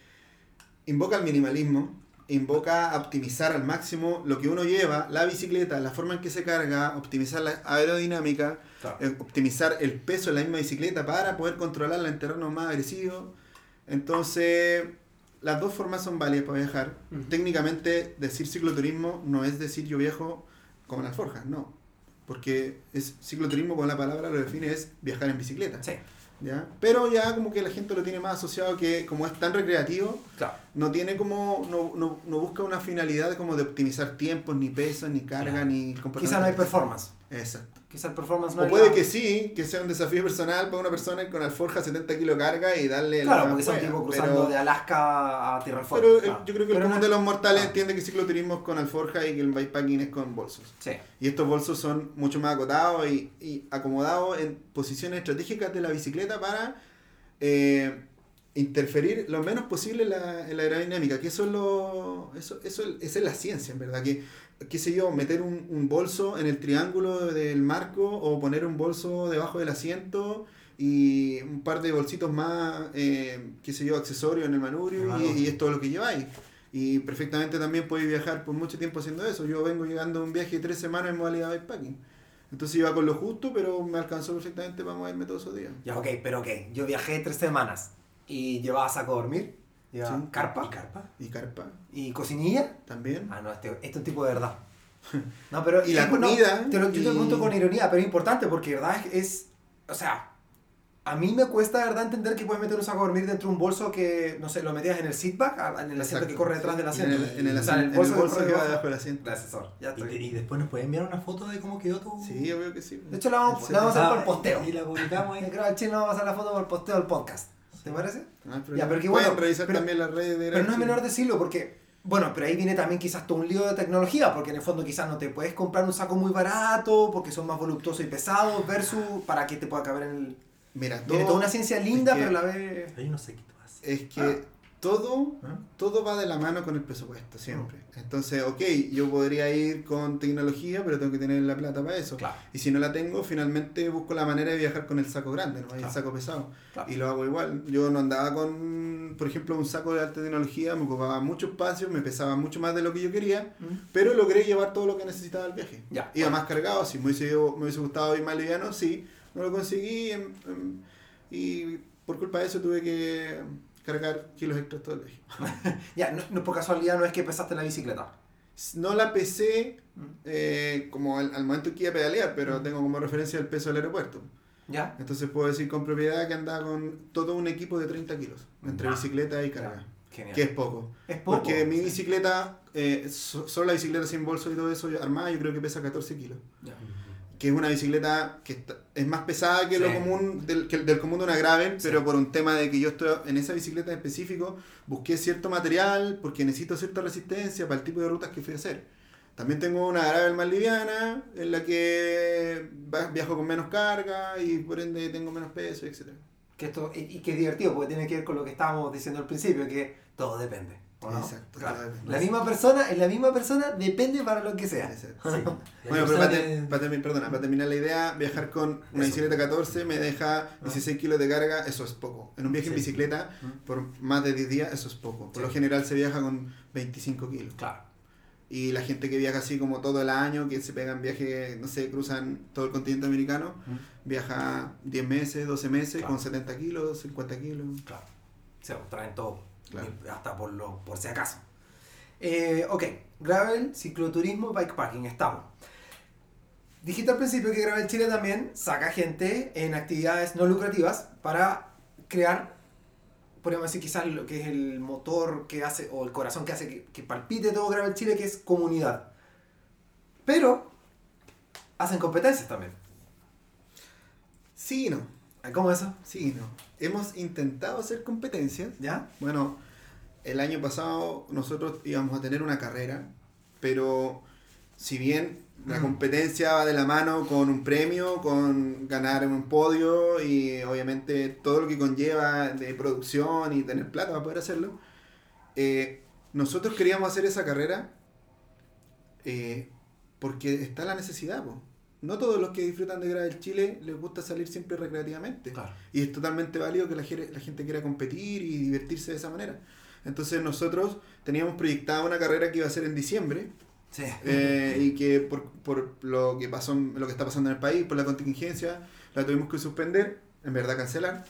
invoca el minimalismo, invoca a optimizar al máximo lo que uno lleva, la bicicleta, la forma en que se carga, optimizar la aerodinámica, Claro. eh, optimizar el peso de la misma bicicleta para poder controlarla en terrenos más agresivos. Entonces, las dos formas son válidas para viajar. Técnicamente, decir cicloturismo no es decir yo viajo como en alforjas, no. Porque es cicloturismo con la palabra lo define es viajar en bicicleta. Sí, ¿ya? Pero ya como que la gente lo tiene más asociado que como es tan recreativo, claro. no tiene como, no, no, no busca una finalidad como de optimizar tiempos, ni peso, ni carga, Claro. ni comportamiento. Quizá no hay performance. Exacto. Quizá el performance no O es puede la- que sí, que sea un desafío personal para una persona con alforja 70 kilos carga y darle Claro, la porque son juega, tipo pero- cruzando de Alaska a Tierra Fuego. Pero eh, claro. yo creo que el común no- de los mortales Ah. entiende que cicloturismo es con alforja y que el bikepacking es con bolsos. Sí, Y estos bolsos son mucho más acotados y, y acomodados en posiciones estratégicas de la bicicleta para eh, interferir lo menos posible en la, en la aerodinámica. Que eso es lo. Eso, eso es- esa es la ciencia, en verdad. Que, qué sé yo, meter un, un bolso en el triángulo del marco o poner un bolso debajo del asiento y un par de bolsitos más, eh, qué sé yo, accesorios en el manubrio Ah, y, y es todo lo que lleváis. Y perfectamente también podéis viajar por mucho tiempo haciendo eso. Yo vengo llegando a un viaje de tres semanas en modalidad bikepacking. Entonces iba con lo justo, pero me alcanzó perfectamente para moverme todos esos días. ya, ok, pero ok. Yo viajé tres semanas y llevaba saco a dormir, llevaba Sí. carpa ¿Y carpa? Y carpa y cocinilla. también. Ah, no, este, este es un tipo de verdad. No, pero Y la no, comida, te lo, yo te y- lo pregunto con ironía, pero es importante porque, ¿verdad? Es, o sea, a mí me cuesta, de ¿verdad? Entender que puedes meter un saco a dormir dentro de un bolso que, no sé, lo metías en el seatback, en el asiento Exacto. que corre detrás del En asiento. el, en el O sea, asiento- en el bolso, corre que va debajo. del asiento. Gracias, Sor. Ya ¿Y, estoy. te- y después nos pueden enviar una foto de cómo quedó tu... Sí, yo veo que sí. De hecho, la vamos, la vamos a hacer por posteo. Y la publicamos ahí. Creo que al chino vamos a hacer la foto por posteo del podcast. ¿Te parece? Ah, Ya, pero pueden bueno, revisar pero- también las redes de Pero no es menor decirlo porque, bueno, pero ahí viene también quizás todo un lío de tecnología, porque en el fondo quizás no te puedes comprar un saco muy barato, porque son más voluptuosos y pesados, versus para que te pueda caber en el... Mira, Viene todo- toda una ciencia linda, es que- pero a la vez... Pero yo no sé qué tú haces. es que todo ¿Ah? todo va de la mano con el presupuesto, siempre. Entonces, ok, yo podría ir con tecnología, pero tengo que tener la plata para eso. Claro. Y si no la tengo, finalmente busco la manera de viajar con el saco grande, no el Claro. saco pesado. Claro. Y lo hago igual. Yo no andaba con, por ejemplo, un saco de alta tecnología, me ocupaba mucho espacio, me pesaba mucho más de lo que yo quería, ¿Mm? pero logré llevar todo lo que necesitaba el viaje. Ya. Iba más cargado, si me hubiese, me hubiese gustado ir más liviano, sí, no lo conseguí em, em, y por culpa de eso tuve que cargar kilos extras todo el viaje. Ya, no, no, por casualidad no es que pesaste en la bicicleta. No la pesé ¿Mm? eh, como al, al momento que iba a pedalear, pero tengo como referencia el peso del aeropuerto. ¿Ya? Entonces puedo decir con propiedad que andaba con todo un equipo de 30 kilos, entre bicicleta y carga, Genial. que es poco. Es poco. Porque mi bicicleta, eh, so- solo la bicicleta sin bolso y todo eso armada, yo creo que pesa 14 kilos. Ya. Que es una bicicleta que está- es más pesada que lo Sí. común del, que del común de una gravel, Sí. pero por un tema de que yo estoy en esa bicicleta en específico busqué cierto material porque necesito cierta resistencia para el tipo de rutas que fui a hacer. También tengo una gravel más liviana en la que viajo con menos carga y por ende tengo menos peso, etc. Que esto, y, y que es divertido porque tiene que ver con lo que estábamos diciendo al principio, que todo depende. Exacto, Claro. depende. La misma persona, es la misma persona, depende para lo que sea. Exacto. Sí. Bueno, pero para, perdona, terminar la idea, viajar con una Eso. bicicleta 14 me deja 16 kilos de carga, eso es poco. En un viaje en bicicleta, por más de 10 días, eso es poco. Por Sí. lo general se viaja con 25 kilos. Claro. Y la gente que viaja así como todo el año, que se pegan viajes, no sé, cruzan todo el continente americano, viaja 10 meses, 12 meses Claro. con 70 kilos, 50 kilos. Claro. Se traen todo. Claro. Hasta por, lo, por si acaso. Eh, ok, gravel, cicloturismo, bikepacking, estamos. Dijiste al principio que Gravel Chile también saca gente en actividades no lucrativas para crear, podríamos decir quizás lo que es el motor que hace, o el corazón que hace que, que palpite todo Gravel Chile, que es comunidad. Pero hacen competencias también. Sí y no, ¿Cómo eso? sí y no. Hemos intentado hacer competencias. ¿Ya? Bueno, el año pasado nosotros íbamos a tener una carrera, pero si bien la competencia va de la mano con un premio, con ganar un podio y obviamente todo lo que conlleva de producción y tener plata para poder hacerlo, eh, nosotros queríamos hacer esa carrera eh, porque está la necesidad. po. No todos los que disfrutan de Gravel Chile les gusta salir siempre recreativamente. Claro. Y es totalmente válido que la, gente quiera competir y divertirse de esa manera. Entonces nosotros teníamos proyectada una carrera que iba a ser en diciembre Sí. eh, y que por, por lo que pasó, lo que está pasando en el país, por la contingencia, la tuvimos que suspender, en verdad cancelar,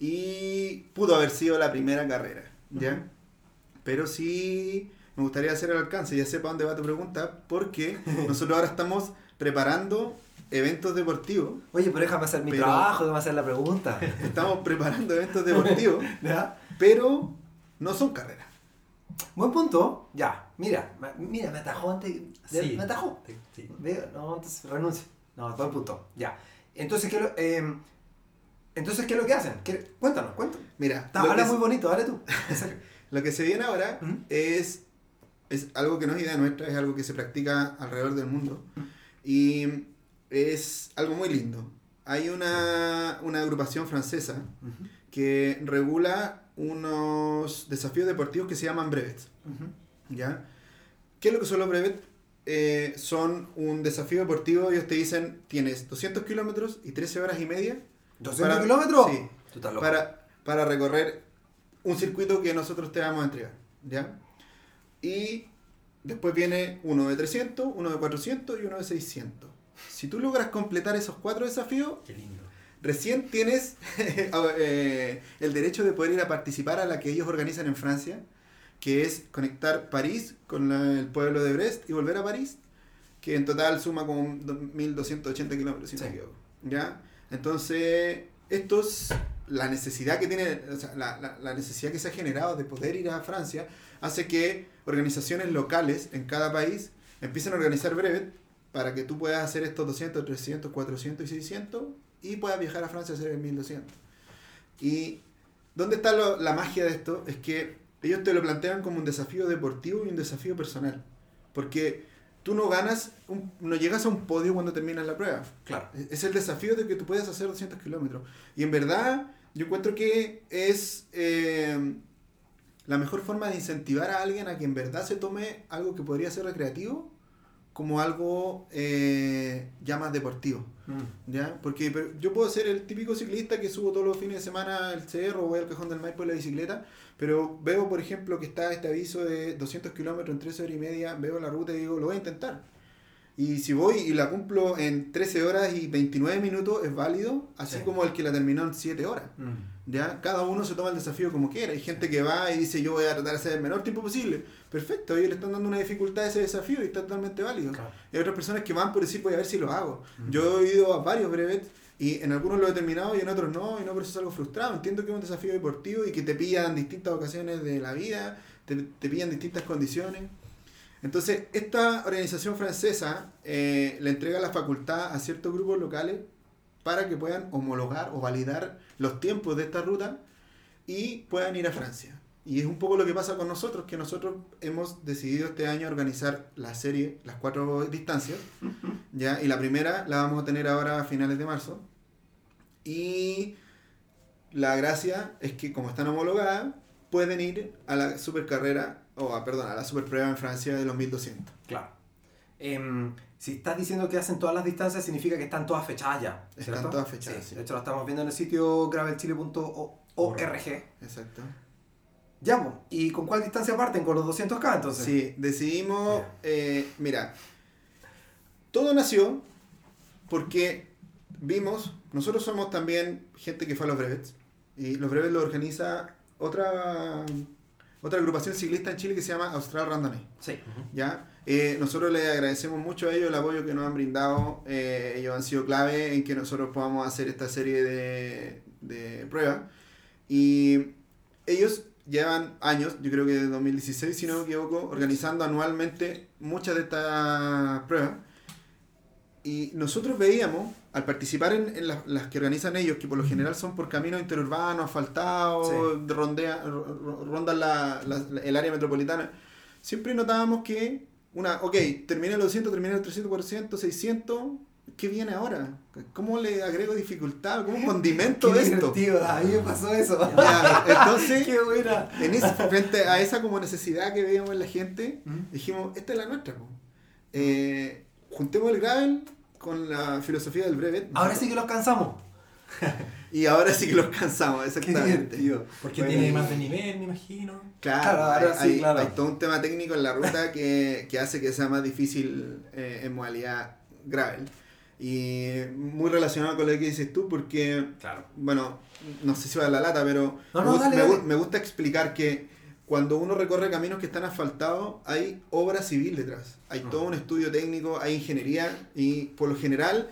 y pudo haber sido la primera carrera, ¿ya? Pero sí me gustaría hacer el alcance, ya sé para dónde va tu pregunta, porque nosotros ahora estamos preparando eventos deportivos, Oye, pero déjame hacer mi Pero- trabajo, déjame hacer la pregunta. estamos preparando eventos deportivos, ¿Ya? pero no son carreras. Buen punto. Ya, mira, mira, me atajó antes. de- Sí. Me atajó. Sí. No, entonces renuncio. No, buen punto. Ya. Entonces, ¿qué, lo, eh, entonces, ¿qué es lo que hacen? ¿Qué- cuéntanos, cuéntanos. Mira, habla muy bonito, dale tú. Lo que se viene ahora ¿Mm? es, es algo que no es idea nuestra, es algo que se practica alrededor del mundo. Y es algo muy lindo. Hay una, una agrupación francesa que regula unos desafíos deportivos que se llaman brevets. ¿Ya? ¿Qué es lo que son los brevets? Eh, son un desafío deportivo, ellos te dicen, tienes 200 kilómetros y 13 horas y media ¿200 Para- kilómetros? sí. Para, para recorrer un circuito que nosotros te vamos a entregar. ¿ya? Y después viene uno de 300, uno de 400 y uno de 600. Si tú logras completar esos cuatro desafíos, Qué lindo. recién tienes eh, el derecho de poder ir a participar a la que ellos organizan en Francia, que es conectar París con la- el pueblo de Brest y volver a París, que en total suma como 1.280 kilómetros, si me Sí. ¿Ya? Entonces, esto es la necesidad que tiene, o sea, la, la- la necesidad que se ha generado de poder ir a Francia, hace que organizaciones locales en cada país empiecen a organizar brevet para que tú puedas hacer estos 200, 300, 400 y 600 y puedas viajar a Francia a hacer el 1200. Y ¿dónde está lo- la magia de esto? Es que ellos te lo plantean como un desafío deportivo y un desafío personal. Porque tú no ganas, un- no llegas a un podio cuando terminas la prueba. Claro. Es es el desafío de que tú puedas hacer 200 kilómetros. Y en verdad, yo encuentro que es eh, la mejor forma de incentivar a alguien a que en verdad se tome algo que podría ser recreativo como algo eh, ya más deportivo. Mm. ¿Ya? Porque pero yo puedo ser el típico ciclista que subo todos los fines de semana al cerro o voy al cajón del Maipo en la bicicleta, pero veo, por ejemplo, que está este aviso de 200 kilómetros en 13 horas y media, veo la ruta y digo, lo voy a intentar. Y si voy y la cumplo en 13 horas y 29 minutos, es válido, así Sí. como el que la terminó en 7 horas. Mm. ¿Ya? Cada uno se toma el desafío como quiera. Hay gente que va y dice, yo voy a tratar de hacer el menor tiempo posible. Perfecto, ellos le están dando una dificultad a ese desafío y está totalmente válido. Claro. Hay otras personas que van por decir, voy a ver si lo hago. Yo he ido a varios brevets y en algunos lo he terminado y en otros no, y no por eso salgo frustrado. Entiendo que es un desafío deportivo y que te pillan distintas ocasiones de la vida, te, te pillan distintas condiciones. Entonces, esta organización francesa eh, le entrega la facultad a ciertos grupos locales para que puedan homologar o validar los tiempos de esta ruta y puedan ir a Francia. Y es un poco lo que pasa con nosotros, que nosotros hemos decidido este año organizar la serie, las cuatro distancias, ¿ya? Y la primera la vamos a tener ahora a finales de marzo. Y la gracia es que como están homologadas, pueden ir a la supercarrera, o a, perdón, a la superprueba en Francia de los 1200. Claro. Em, si estás diciendo que hacen todas las distancias, significa que están todas fechadas ya. Están ¿cierto? todas fechadas, Sí, sí. De hecho, lo estamos viendo en el sitio gravelchile.org. Exacto. Ya, pues. ¿Y con cuál distancia parten? Con los 200K, entonces. Sí, decidimos, eh, mira, todo nació porque vimos, nosotros somos también gente que fue a los brevets, y los brevets lo organiza otra, otra agrupación ciclista en Chile que se llama Austral Randonnée. Sí. ¿ya? Eh, nosotros les agradecemos mucho a ellos el apoyo que nos han brindado. eh, ellos han sido clave en que nosotros podamos hacer esta serie de, de pruebas. Y ellos llevan años, yo creo que desde 2016, si no me equivoco, organizando anualmente muchas de estas pruebas. Y nosotros veíamos, al participar en, en las, las que organizan ellos, que por lo general son por caminos interurbanos, asfaltados, Sí. rondea- ro- ro- rondan la- la- el área metropolitana, siempre notábamos que, una, ok, terminé los 200, terminé los 300, 400, 600, ¿qué viene ahora? ¿Cómo le agrego dificultad? ¿Cómo condimento Qué esto? a mí me pasó eso. Ya, entonces, Qué buena. en ese, frente a esa como necesidad que veíamos en la gente, dijimos, esta es la nuestra. Eh, juntemos el gravel con la filosofía del brevet. Ahora sí que los cansamos. Y ahora sí que los cansamos, exactamente. Porque Bueno, tiene más de nivel, me imagino. Claro, Claro, hay, ahora sí, hay- claro. hay todo un tema técnico en la ruta que, que hace que sea más difícil eh, en modalidad gravel. Y muy relacionado con lo que dices tú, porque, Claro. bueno, no sé si va a la lata, pero No, no, me dale. me gusta explicar que cuando uno recorre caminos que están asfaltados, hay obra civil detrás. Hay todo un estudio técnico, hay ingeniería y por lo general,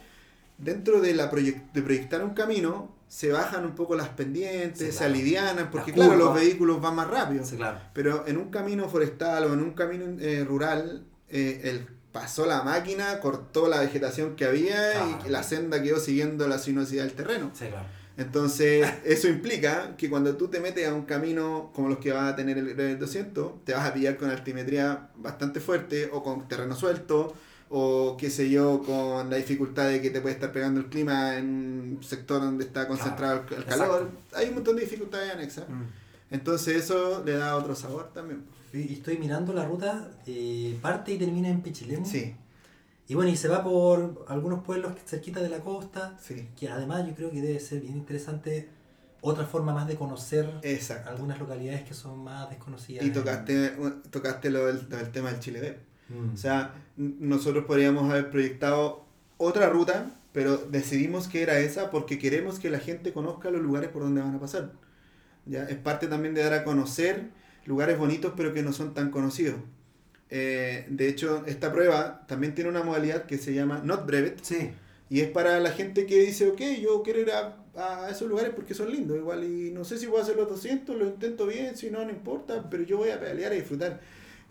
dentro de, la proyec- de proyectar un camino, se bajan un poco las pendientes, Sí, se alivianan, porque claro, los vehículos van más rápido. Sí, claro. Pero en un camino forestal o en un camino eh, rural, eh, el, pasó la máquina, cortó la vegetación que había y la senda quedó siguiendo la sinuosidad del terreno. Sí, claro. Entonces, eso implica que cuando tú te metes a un camino como los que va a tener el Gravel 200, te vas a pillar con altimetría bastante fuerte o con terreno suelto o qué sé yo, con la dificultad de que te puede estar pegando el clima en un sector donde está concentrado el- el calor. Hay un montón de dificultades anexas. Mm. Entonces eso le da otro sabor también. Y estoy mirando la ruta, eh, parte y termina en Pichilemu. Sí, Y bueno, y se va por algunos pueblos cerquita de la costa, sí. que además yo creo que debe ser bien interesante otra forma más de conocer Exacto. algunas localidades que son más desconocidas. Y tocaste, tocaste lo del, lo del tema del Chile. Mm. O sea, nosotros podríamos haber proyectado otra ruta, pero decidimos que era esa porque queremos que la gente conozca los lugares por donde van a pasar. ¿Ya? Es parte también de dar a conocer lugares bonitos pero que no son tan conocidos. Eh, de hecho, esta prueba también tiene una modalidad que se llama Not Brevet Sí. y es para la gente que dice, ok, yo quiero ir a, a esos lugares porque son lindos, igual y no sé si voy a hacer los 200, lo intento bien, si no, no importa, pero yo voy a pedalear y disfrutar.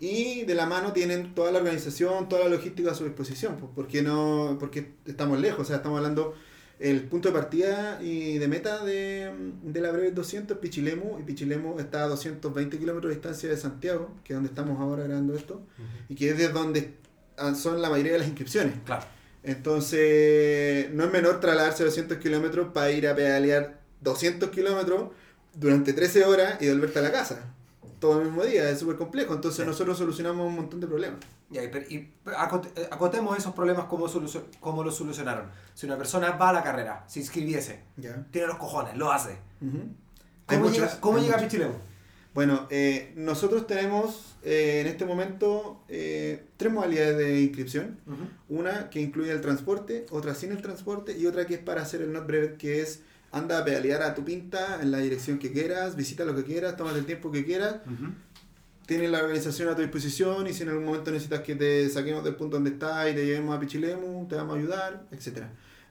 Y de la mano tienen toda la organización, toda la logística a su disposición, pues, porque no, porque estamos lejos, o sea, estamos hablando el punto de partida y de meta de, de la breve 200 es Pichilemu, y Pichilemu está a 220 kilómetros de distancia de Santiago, que es donde estamos ahora grabando esto, y que es de donde ah, son la mayoría de las inscripciones. Claro. Entonces, no es menor trasladarse 200 kilómetros para ir a pedalear 200 kilómetros durante 13 horas y volverte a la casa. Todo el mismo día, es súper complejo. Entonces, Sí. nosotros solucionamos un montón de problemas. Y, y eh, acotemos esos problemas como, como los solucionaron. Si una persona va a la carrera, se inscribiese, tiene los cojones, lo hace. Ujú. Hay ¿Cómo muchos, llega, cómo llega a. Pichilemu? Bueno, eh, nosotros tenemos eh, en este momento eh, tres modalidades de inscripción. Una que incluye el transporte, otra sin el transporte y otra que es para hacer el not brevet, que es anda a pedalear a tu pinta en la dirección que quieras, visita lo que quieras, tómate el tiempo que quieras. Tienes la organización a tu disposición y si en algún momento necesitas que te saquemos del punto donde estás y te llevemos a Pichilemu, te vamos a ayudar, etc.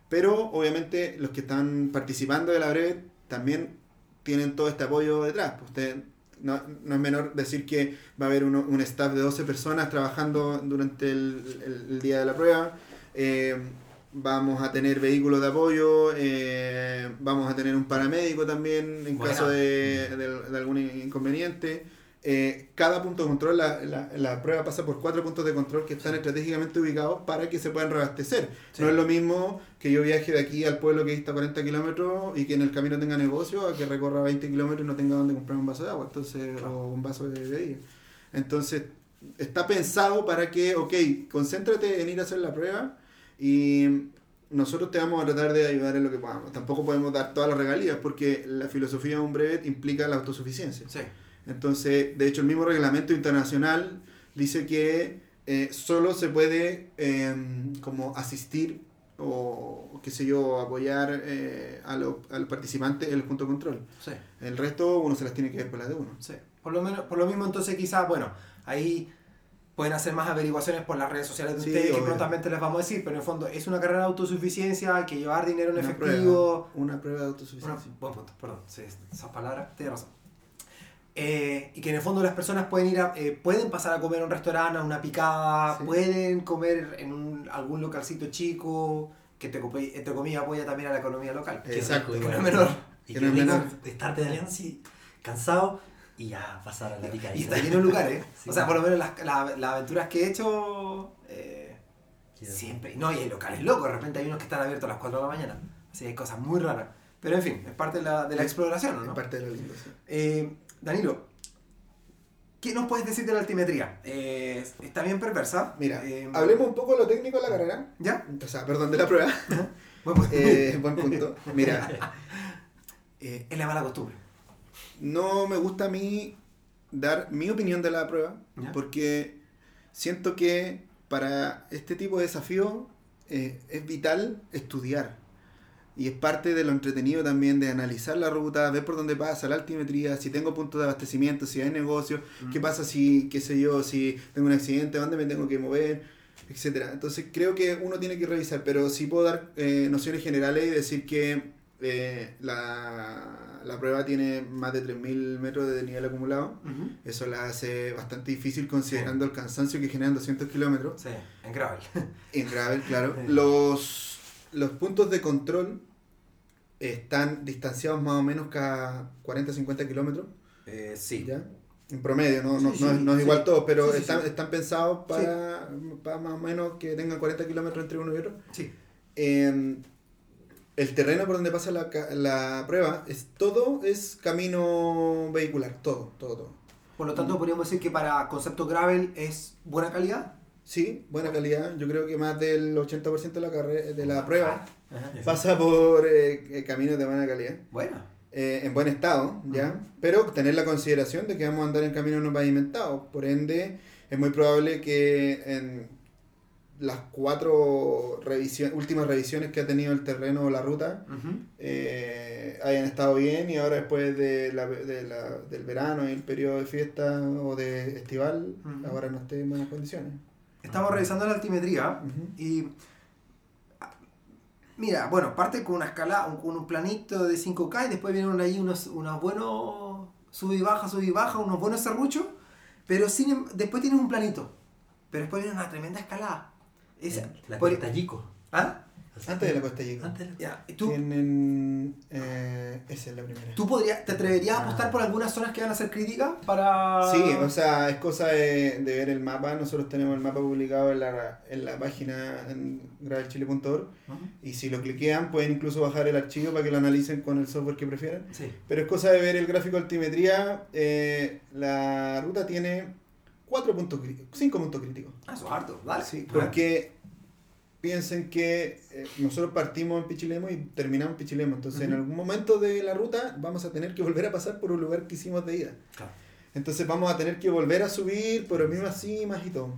Pero obviamente los que están participando de la brevet también tienen todo este apoyo detrás. Pues usted no, no es menor decir que va a haber uno- un staff de 12 personas trabajando durante el, el- el día de la prueba. Eh, vamos a tener vehículos de apoyo, eh, vamos a tener un paramédico también en caso de, de- de algún inconveniente. Eh, cada punto de control, la, la- la prueba pasa por cuatro puntos de control que están estratégicamente ubicados para que se puedan reabastecer. Sí. No es lo mismo que yo viaje de aquí al pueblo que dista 40 kilómetros y que en el camino tenga negocio a que recorra 20 kilómetros y no tenga donde comprar un vaso de agua entonces Claro. o un vaso de bebida. Entonces, está pensado para que, ok, concéntrate en ir a hacer la prueba y nosotros te vamos a tratar de ayudar en lo que podamos. Tampoco podemos dar todas las regalías porque la filosofía de un brevet implica la autosuficiencia. Sí. Entonces, de hecho, el mismo reglamento internacional dice que eh, solo se puede em, como asistir o, qué sé yo, apoyar eh, a lo- al participante en el punto de control. Sí. El resto uno se las tiene que ver por las de uno. Sí. Por lo, menos, por lo mismo, entonces, quizás, bueno, ahí pueden hacer más averiguaciones por las redes sociales de Sí, ustedes, que prontamente les vamos a decir, pero en el fondo es una carrera de autosuficiencia, hay que llevar dinero en Una efectivo. prueba, una prueba de Una- autosuficiencia. buen punto, perdón, sí, esas palabras, tienes razón. Eh, y que en el fondo las personas pueden ir a, eh, pueden pasar a comer a un restaurante, a una picada, Sí. pueden comer en un, algún localcito chico, que te, entre comillas apoya también a la economía local. Exacto, rico, que no es menor. Y Que no es menor. estar pedaleando así, cansado y ya pasar a la Y picadita. está lleno de lugares. Sí. O sea, por lo menos las, las- las aventuras que he hecho, eh, siempre. No, y hay locales locos. De repente hay unos que están abiertos a las 4 de la mañana. Así hay cosas muy raras. Pero en fin, es parte de la, de la exploración, Es ¿no? parte de lindo, sí. Eh, Danilo, ¿qué nos puedes decir de la altimetría? Eh, está bien perversa. Mira, Eh, hablemos un poco de lo técnico de la carrera. ¿Ya? O sea, perdón, de la prueba. Bueno, pues, Eh, buen punto. Mira, eh, es la mala costumbre. No me gusta a mí dar mi opinión de la prueba, ¿Ya? porque siento que para este tipo de desafío eh, es vital estudiar. Y es parte de lo entretenido también de analizar la ruta, ver por dónde pasa la altimetría, si tengo puntos de abastecimiento, si hay negocio, qué pasa si, qué sé yo, si tengo un accidente, dónde me tengo que mover, etcétera. Entonces creo que uno tiene que revisar, pero sí puedo dar eh, nociones generales y decir que eh, la, la prueba tiene más de 3.000 metros de nivel acumulado. Eso la hace bastante difícil considerando el cansancio que generan 200 kilómetros. Sí, en gravel. En gravel, claro. Sí. Los, los puntos de control están distanciados más o menos cada 40-50 kilómetros. Eh, sí. ¿ya? En promedio, no, no, Sí, no, es, no es igual todos, pero están, están pensados para, para más o menos que tengan 40 kilómetros entre uno y otro. Sí. Eh, el terreno por donde pasa la, la prueba es todo es camino vehicular, todo, todo, todo. Por lo tanto, podríamos decir que para concepto gravel es buena calidad. Sí, buena calidad. Yo creo que más del 80% de la de la prueba Ajá. pasa por eh, eh, caminos de buena calidad. Buena. eh, en buen estado, ¿ya? Pero tener la consideración de que vamos a andar en caminos no pavimentados. Por ende, es muy probable que en las cuatro últimas revisiones que ha tenido el terreno o la ruta eh, hayan estado bien y ahora después de la, de la- del verano y el periodo de fiesta o de estival, ahora no esté en buenas condiciones. Estamos revisando la altimetría y ah, mira, bueno, parte con una escala, un, con un planito de 5K y después vienen ahí unos, unos buenos sub y baja, sub y baja, unos buenos serruchos, pero sin, em- después tienen un planito, pero después viene una tremenda escalada. Es- La por- cuesta Yico. ¿Ah? Antes de la Costa Chica. Antes de la- Ya, ¿Tú, Tienen, eh, esa es la primera. ¿Tú podrías, te atreverías a Ah. apostar por algunas zonas que van a ser críticas para...? Sí, o sea, es cosa de, de ver el mapa. Nosotros tenemos el mapa publicado en la, en la página en gravelchile.org y si lo cliquean pueden incluso bajar el archivo para que lo analicen con el software que prefieran. Sí. Pero es cosa de ver el gráfico de altimetría. eh, la ruta tiene cuatro puntos, crí- cinco puntos críticos. Ah, eso es harto, dale. Sí, porque piensen que eh, nosotros partimos en Pichilemo y terminamos en Pichilemo. Entonces, en Ujú. algún momento de la ruta vamos a tener que volver a pasar por un lugar que hicimos de ida. Claro. Entonces vamos a tener que volver a subir por las mismas cimas y todo.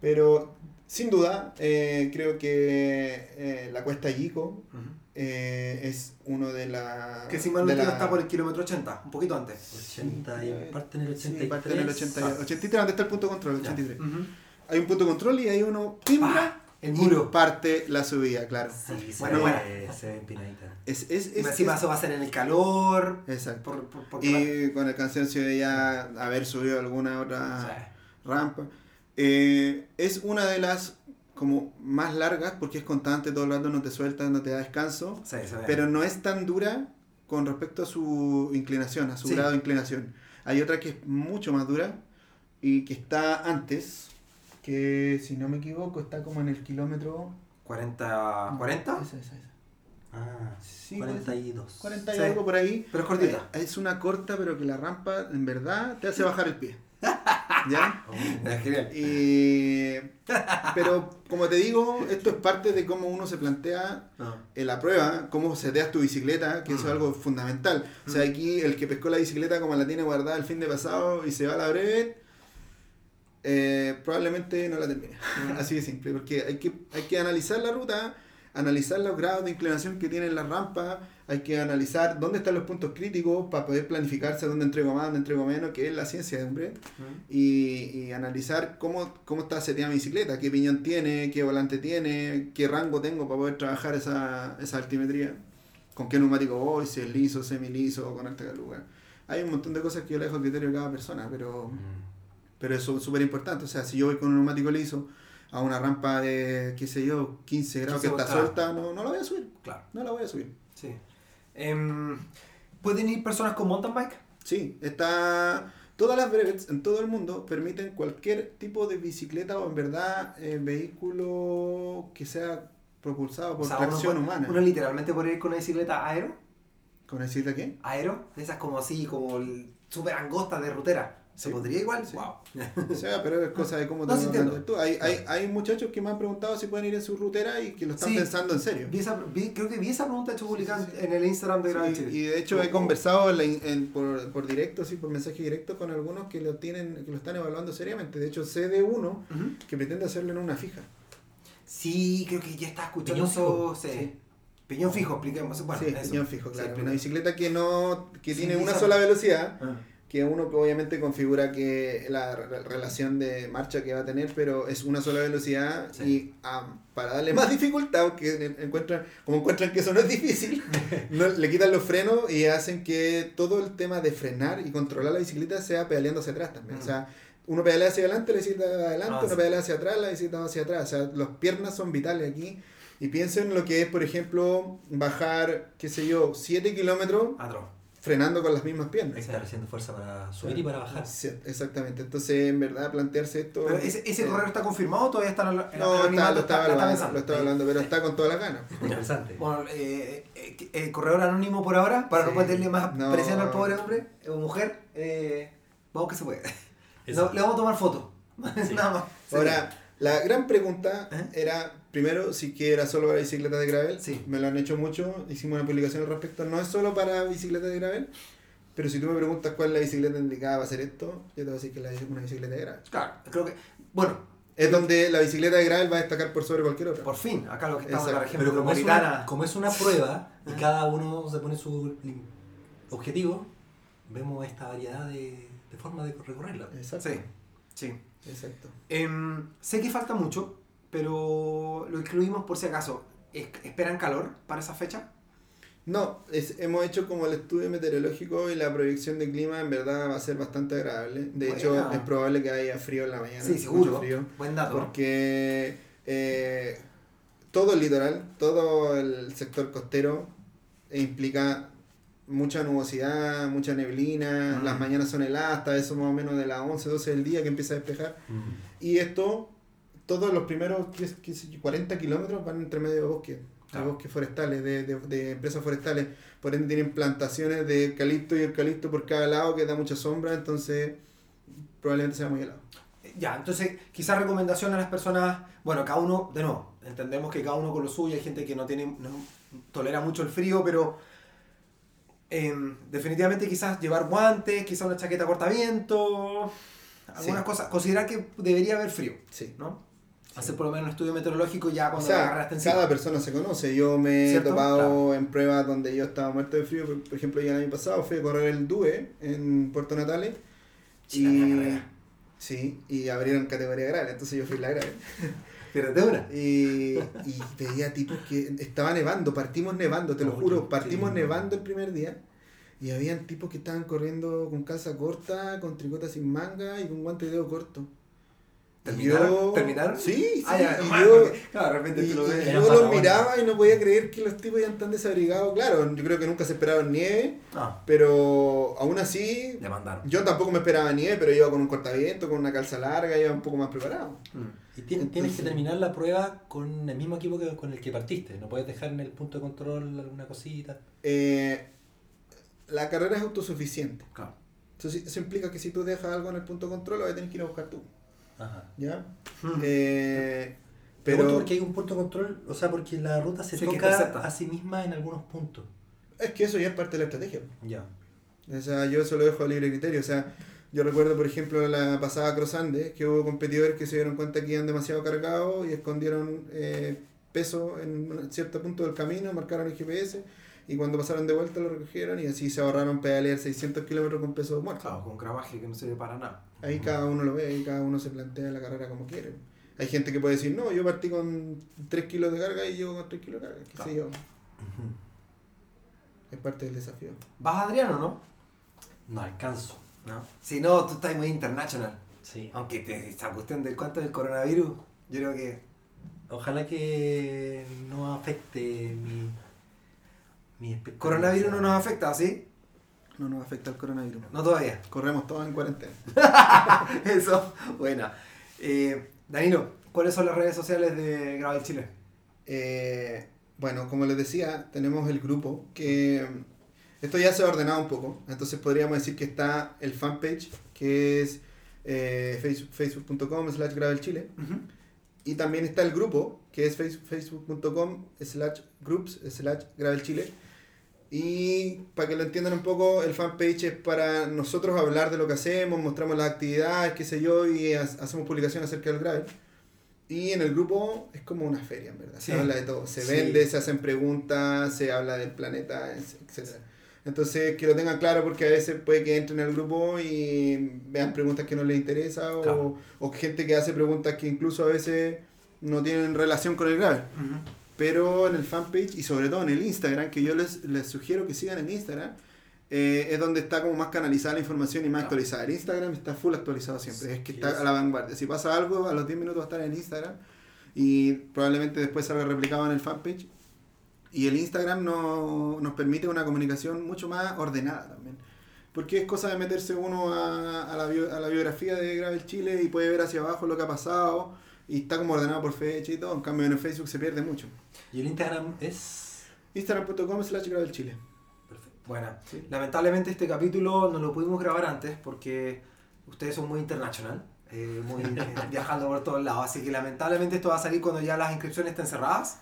Pero sin duda, eh, creo que eh, la cuesta Yico Ujú. Eh, es uno de las... Que si mal no la- está por el kilómetro 80, un poquito antes. 80 y parte en el Sí, 83. parte en el 80, 83, ¿dónde está el punto de control? El Ya. 83. Ujú. Hay un punto de control y hay uno... ¡Pimbra! El y muro. parte la subida, claro. Sí, se, Bueno, bueno. se ve empinadita. Es, es, Y es- encima es- eso va a ser en el calor. Exacto. Por, por, por- Sí. Y con el cansancio de ya haber subido alguna otra rampa. Eh, es una de las como más largas porque es constante, todo el rato no te suelta, no te da descanso, Sí, pero no es tan dura con respecto a su inclinación, a su Sí. grado de inclinación. Hay otra que es mucho más dura y que está antes, que si no me equivoco está como en el kilómetro... 40. ¿40? Esa, esa, esa. Ah, Sí, 42. 40 y Sí. algo por ahí. Pero es cortita. Eh, Es una corta, pero que la rampa en verdad te hace bajar el pie. ¿Ya? Oh. Es genial. Y, pero como te digo, esto es parte de cómo uno se plantea en la prueba, cómo seteas tu bicicleta, que eso es algo fundamental. O sea, aquí el que pescó la bicicleta como la tiene guardada el fin de pasado y se va a la breve, eh, probablemente no la termine. Así de simple, porque hay que, hay que analizar la ruta, analizar los grados de inclinación que tienen las rampas, hay que analizar dónde están los puntos críticos para poder planificarse dónde entrego más, dónde entrego menos, que es la ciencia de hombre y, y analizar cómo, cómo está seteada mi bicicleta, qué piñón tiene, qué volante tiene, qué rango tengo para poder trabajar esa, esa altimetría, con qué neumático voy, si es liso, semiliso, con alta caluga. Hay un montón de cosas que yo le dejo a criterio de cada persona, pero, pero eso es súper importante. O sea, si yo voy con un neumático liso a una rampa de, qué sé yo, 15 grados que 15 está suelta, no, no la voy a subir. Claro. No la voy a subir. Sí. Em, ¿Pueden ir personas con mountain bike? Sí, está. Todas las brevets en todo el mundo permiten cualquier tipo de bicicleta o en verdad eh, vehículo que sea propulsado por O sea, tracción humana. Uno literalmente puede ir con una bicicleta aero. ¿Con bicicleta qué? Aero. De esas como así, como súper angostas de rutera. ¿Se Sí. podría igual? Sí. Wow. O sea, pero es cosa de cómo No, te planteas tú. Hay, hay, hay muchachos que me han preguntado si pueden ir en su rutera y que lo están Sí. pensando en serio. Vi esa- vi- creo que vi esa pregunta hecho publicada en el Instagram de Chile. y de hecho he conversado en la in- en- por, por directo, sí, por mensaje directo con algunos que lo tienen, que lo están evaluando seriamente. De hecho, sé de uno que pretende hacerlo en una fija. Sí, creo que ya está escuchando eso. Piñón fijo, expliquemos. Bueno, sí, eso. piñón fijo, claro. una bicicleta que no tiene una sola velocidad, Ah. Que uno obviamente configura que la re- relación de marcha que va a tener, pero es una sola velocidad Sí. y ah, para darle más dificultad, que en- encuentran, como encuentran que eso no es difícil, no, le quitan los frenos y hacen que todo el tema de frenar y controlar la bicicleta sea pedaleando hacia atrás también. Mm. O sea, uno pedalea hacia adelante, la bicicleta va adelante, Ah, uno sí. pedalea hacia atrás, la bicicleta va hacia atrás. O sea, las piernas son vitales aquí. Y piensen lo que es, por ejemplo, bajar, qué sé yo, 7 kilómetros Atroz. Frenando con las mismas Hay piernas. que estar haciendo fuerza para subir y para bajar. Sí, exactamente. Entonces, en verdad, plantearse esto. Pero ese, ese eh, correo está confirmado o todavía está en la- No, el está, lo estaba Está- está hablando, pensando. lo estaba hablando, pero está con todas las ganas. Interesante. Bueno, eh, eh, eh, corredor anónimo por ahora, para no meterle más No. presión al pobre hombre o mujer. eh, vamos que se puede. No, le vamos a tomar fotos. Sí. Nada más. Ahora, la gran pregunta ¿Eh? era, primero, si que era solo para bicicletas de gravel. Sí. Me lo han hecho mucho, hicimos una publicación al respecto. No es solo para bicicletas de gravel, pero si tú me preguntas cuál es la bicicleta indicada para hacer esto, yo te voy a decir que es una bicicleta de gravel. Claro, creo que. Bueno, Es donde la bicicleta de gravel va a destacar por sobre cualquier otra. por fin, acá lo que estamos la región Pero como es, una, como es una prueba y Ah. cada uno se pone su objetivo, vemos esta variedad de, de formas de recorrerla. Exacto. Sí, sí. Exacto. Em, sé que falta mucho, pero lo incluimos por si acaso. Es- ¿Esperan calor para esa fecha? No, es- hemos hecho como el estudio meteorológico y la proyección de clima en verdad va a ser bastante agradable. De hecho, es probable que haya frío en la mañana. Sí, mucho seguro. frío. Buen dato. Porque eh, todo el litoral, todo el sector costero implica mucha nubosidad, mucha neblina, Mm. las mañanas son heladas, hasta eso más o menos de las 11, 12 del día que empieza a despejar. Y esto, todos los primeros qué- qué sé yo, 40 kilómetros van entre medio de bosque, de Claro. bosques forestales, de, de, de empresas forestales. Por ende tienen plantaciones de eucalipto y eucalipto por cada lado que da mucha sombra, entonces probablemente sea muy helado. Ya, entonces quizás recomendación a las personas, bueno, cada uno, de nuevo, entendemos que cada uno con lo suyo, hay gente que no tiene, no tolera mucho el frío, pero em, definitivamente quizás llevar guantes, quizás una chaqueta cortaviento, algunas Sí. cosas, considerar que debería haber frío, Sí. ¿no? Hacer por lo menos un estudio meteorológico ya O cuando carrera sea, esté encima. cada persona se conoce. Yo me he topado Claro. en pruebas donde yo estaba muerto de frío. Por ejemplo, yo el año pasado fui a correr el DUE en Puerto Natales. Y, sí, y abrieron categoría grave, entonces yo fui la grave. Piérdete una. Y, y veía tipos que estaba nevando, partimos nevando, te lo juro, partimos nevando el primer día. Y habían tipos que estaban corriendo con calza corta, con tricota sin manga y con guante de dedo corto. Y ¿Terminaron? yo- ¿Terminaron? Sí, sí. Ah, ya, y yo, porque, claro, de repente y- tú lo y ves. Eran yo los miraba y no podía creer que los tipos iban tan desabrigados. Claro, yo creo que nunca se esperaban nieve, Ah, pero aún así, le mandaron. yo tampoco me esperaba nieve, pero iba con un cortaviento, con una calza larga, iba un poco más preparado. Mm. Y tien- tienes que Entonces- terminar la prueba con el mismo equipo que con el que partiste. No puedes dejar en el punto de control alguna cosita. Eh, la carrera es autosuficiente. Claro. Eso, sí- eso implica que si tú dejas algo en el punto de control, lo vas a tener que ir a buscar tú. Ajá. ¿Ya? Mm. Eh, Pero porque hay un punto de control, o sea, porque la ruta se Sí, toca a sí misma en algunos puntos. es que eso ya es parte de la estrategia. Ya. O sea, yo eso lo dejo a libre criterio. O sea, yo recuerdo, por ejemplo, la pasada Cross Andes, que hubo competidores que se dieron cuenta que iban demasiado cargados y escondieron eh, peso en un cierto punto del camino, marcaron el GPS y cuando pasaron de vuelta lo recogieron y así se ahorraron pedalear 600 kilómetros con peso muerto. Claro, con gramaje que no sirve para nada. Ahí cada uno lo ve y cada uno se plantea la carrera como quiere. Hay gente que puede decir, no, yo partí con 3 kilos de carga y llego con 3 kilos de carga, qué Claro. sé yo. Es parte del desafío. ¿Vas Adriano o no? No alcanzo. No. Si no, tú estás muy internacional. Sí. Aunque te, esta cuestión del cuánto del coronavirus, yo creo que. Ojalá que no afecte mi, mi. Coronavirus no nos afecta, ¿sí? No nos afecta el coronavirus. No todavía. Corremos todos en cuarentena. Eso, buena. Eh, Danilo, ¿cuáles son las redes sociales de Gravel Chile? Eh, bueno, como les decía, tenemos el grupo que esto ya se ha ordenado un poco. Entonces podríamos decir que está el fanpage, que es eh, face- facebook.com slash gravelchile. Y también está el grupo, que es face- facebook.com slash groups slash gravelchile. Y para que lo entiendan un poco, el fanpage es para nosotros hablar de lo que hacemos, mostramos las actividades, qué sé yo, y ha- hacemos publicaciones acerca del gravel. Y en el grupo es como una feria, en verdad. Sí. Se habla de todo. Se Sí. vende, se hacen preguntas, se habla del planeta, etc. Entonces, que lo tengan claro porque a veces puede que entren al grupo y vean preguntas que no les interesa o, Claro. o gente que hace preguntas que incluso a veces no tienen relación con el gravel. Pero en el fanpage y sobre todo en el Instagram, que yo les, les sugiero que sigan en Instagram, eh, es donde está como más canalizada la información y más actualizada. El Instagram está full actualizado siempre, es que está es. a la vanguardia. Si pasa algo, a los 10 minutos va a estar en Instagram y probablemente después salga replicado en el fanpage. Y el Instagram no, nos permite una comunicación mucho más ordenada también. Porque es cosa de meterse uno a, a la, bio- a la biografía de Gravel Chile y puede ver hacia abajo lo que ha pasado y está como ordenado por fecha y todo. En cambio en Facebook se pierde mucho. Y el Instagram es. Instagram.com slash Gravel Chile. Perfecto. Bueno, Sí. lamentablemente este capítulo no lo pudimos grabar antes porque ustedes son muy internacional, eh, muy viajando por todos lados, así que lamentablemente esto va a salir cuando ya las inscripciones estén cerradas.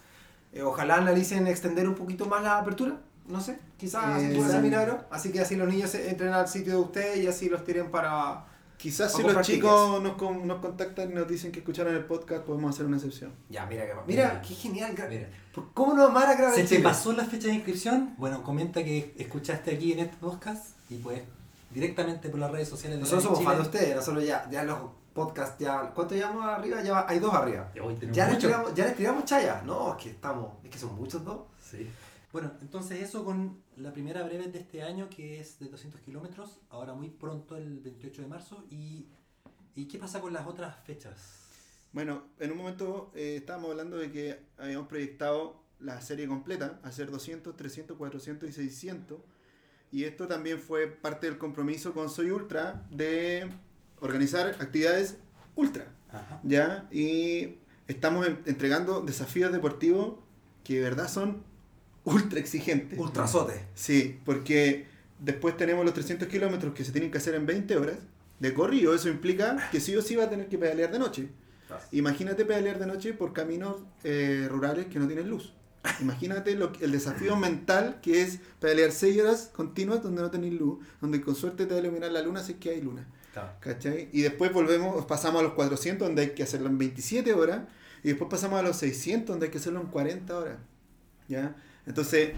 Eh, ojalá analicen extender un poquito más la apertura, no sé, quizás Eh, milagro, así que así los niños entren al sitio de ustedes y así los tiren para... Quizás O si los chicos nos, con- nos contactan y nos dicen que escucharon el podcast, podemos hacer una excepción. Ya, mira, que- mira, qué genial, Mira, ¿Por- ¿cómo no amar a grabar ¿se te pasó la fecha de inscripción? Bueno, comenta que escuchaste aquí en este podcast y pues directamente por las redes sociales de Nosotros somos fans de ustedes, nosotros ya, ya los podcasts, ya, ¿cuánto llevamos arriba? Ya hay dos arriba. Ya, les, tiramos, ya les tiramos chaya. No, es que estamos, es que son muchos dos. Sí. Bueno, entonces eso con la primera breve de este año que es de 200 kilómetros, ahora muy pronto el 28 de marzo. ¿Y, ¿y qué pasa con las otras fechas? Bueno, en un momento eh, estábamos hablando de que habíamos proyectado la serie completa, hacer 200, 300, 400 y 600. Y esto también fue parte del compromiso con Soy Ultra de organizar actividades ultra. Ajá. ¿ya? Y estamos en- entregando desafíos deportivos que de verdad son ultra exigentes. Ultrasote. Sí, porque después tenemos los 300 kilómetros que se tienen que hacer en 20 horas de corrido. Eso implica que sí o sí va a tener que pedalear de noche. Imagínate pedalear de noche por caminos eh, rurales que no tienen luz. Imagínate lo el desafío mental que es pedalear 6 horas continuas donde no tenéis luz, donde con suerte te va a iluminar la luna si es que hay luna. Y después volvemos, pasamos a los 400 donde hay que hacerlo en 27 horas y después pasamos a los 600 donde hay que hacerlo en 40 horas. ¿Ya? Entonces,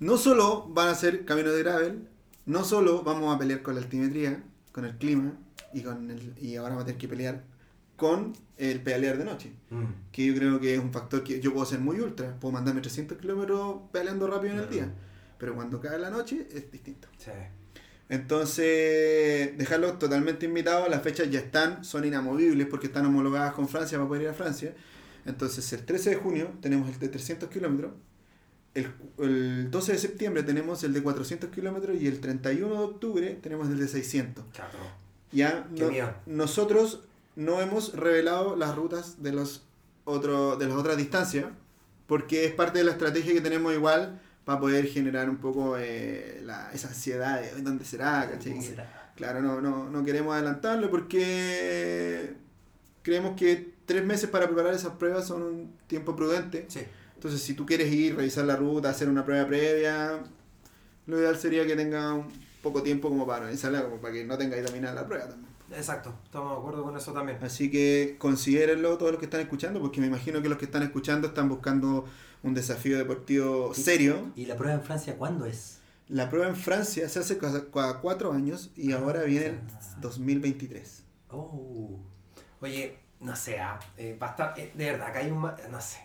no solo van a ser caminos de gravel, no solo vamos a pelear con la altimetría, con el clima y con el, y ahora vamos a tener que pelear con el pedalear de noche. Mm. Que yo creo que es un factor que yo puedo ser muy ultra. Puedo mandarme 300 kilómetros pedaleando rápido en el día. Pero cuando cae la noche es distinto. Sí. Entonces, dejarlos totalmente invitados. Las fechas ya están, son inamovibles porque están homologadas con Francia para poder ir a Francia. Entonces, el 13 de junio tenemos el de 300 kilómetros. El, el 12 de septiembre tenemos el de 400 kilómetros y el 31 de octubre tenemos el de 600. Claro. Ya no- nosotros no hemos revelado las rutas de los otro, de las otras distancias porque es parte de la estrategia que tenemos igual para poder generar un poco eh, la, esa ansiedad de dónde será, ¿cachai? Claro, no, no, no queremos adelantarlo porque creemos que tres meses para preparar esas pruebas son un tiempo prudente. Sí. Entonces, si tú quieres ir, revisar la ruta, hacer una prueba previa, lo ideal sería que tenga un poco tiempo como para analizarla, como para que no tenga que terminar la prueba también. Exacto, estamos de acuerdo con eso también. Así que considérenlo todos los que están escuchando, porque me imagino que los que están escuchando están buscando un desafío deportivo serio. ¿Y la prueba en Francia cuándo es? La prueba en Francia se hace cada cuatro años y ahora viene el 2023. Oh. Oye, no sé, ah, eh, va a estar, eh, de verdad, acá hay un... ma- No sé.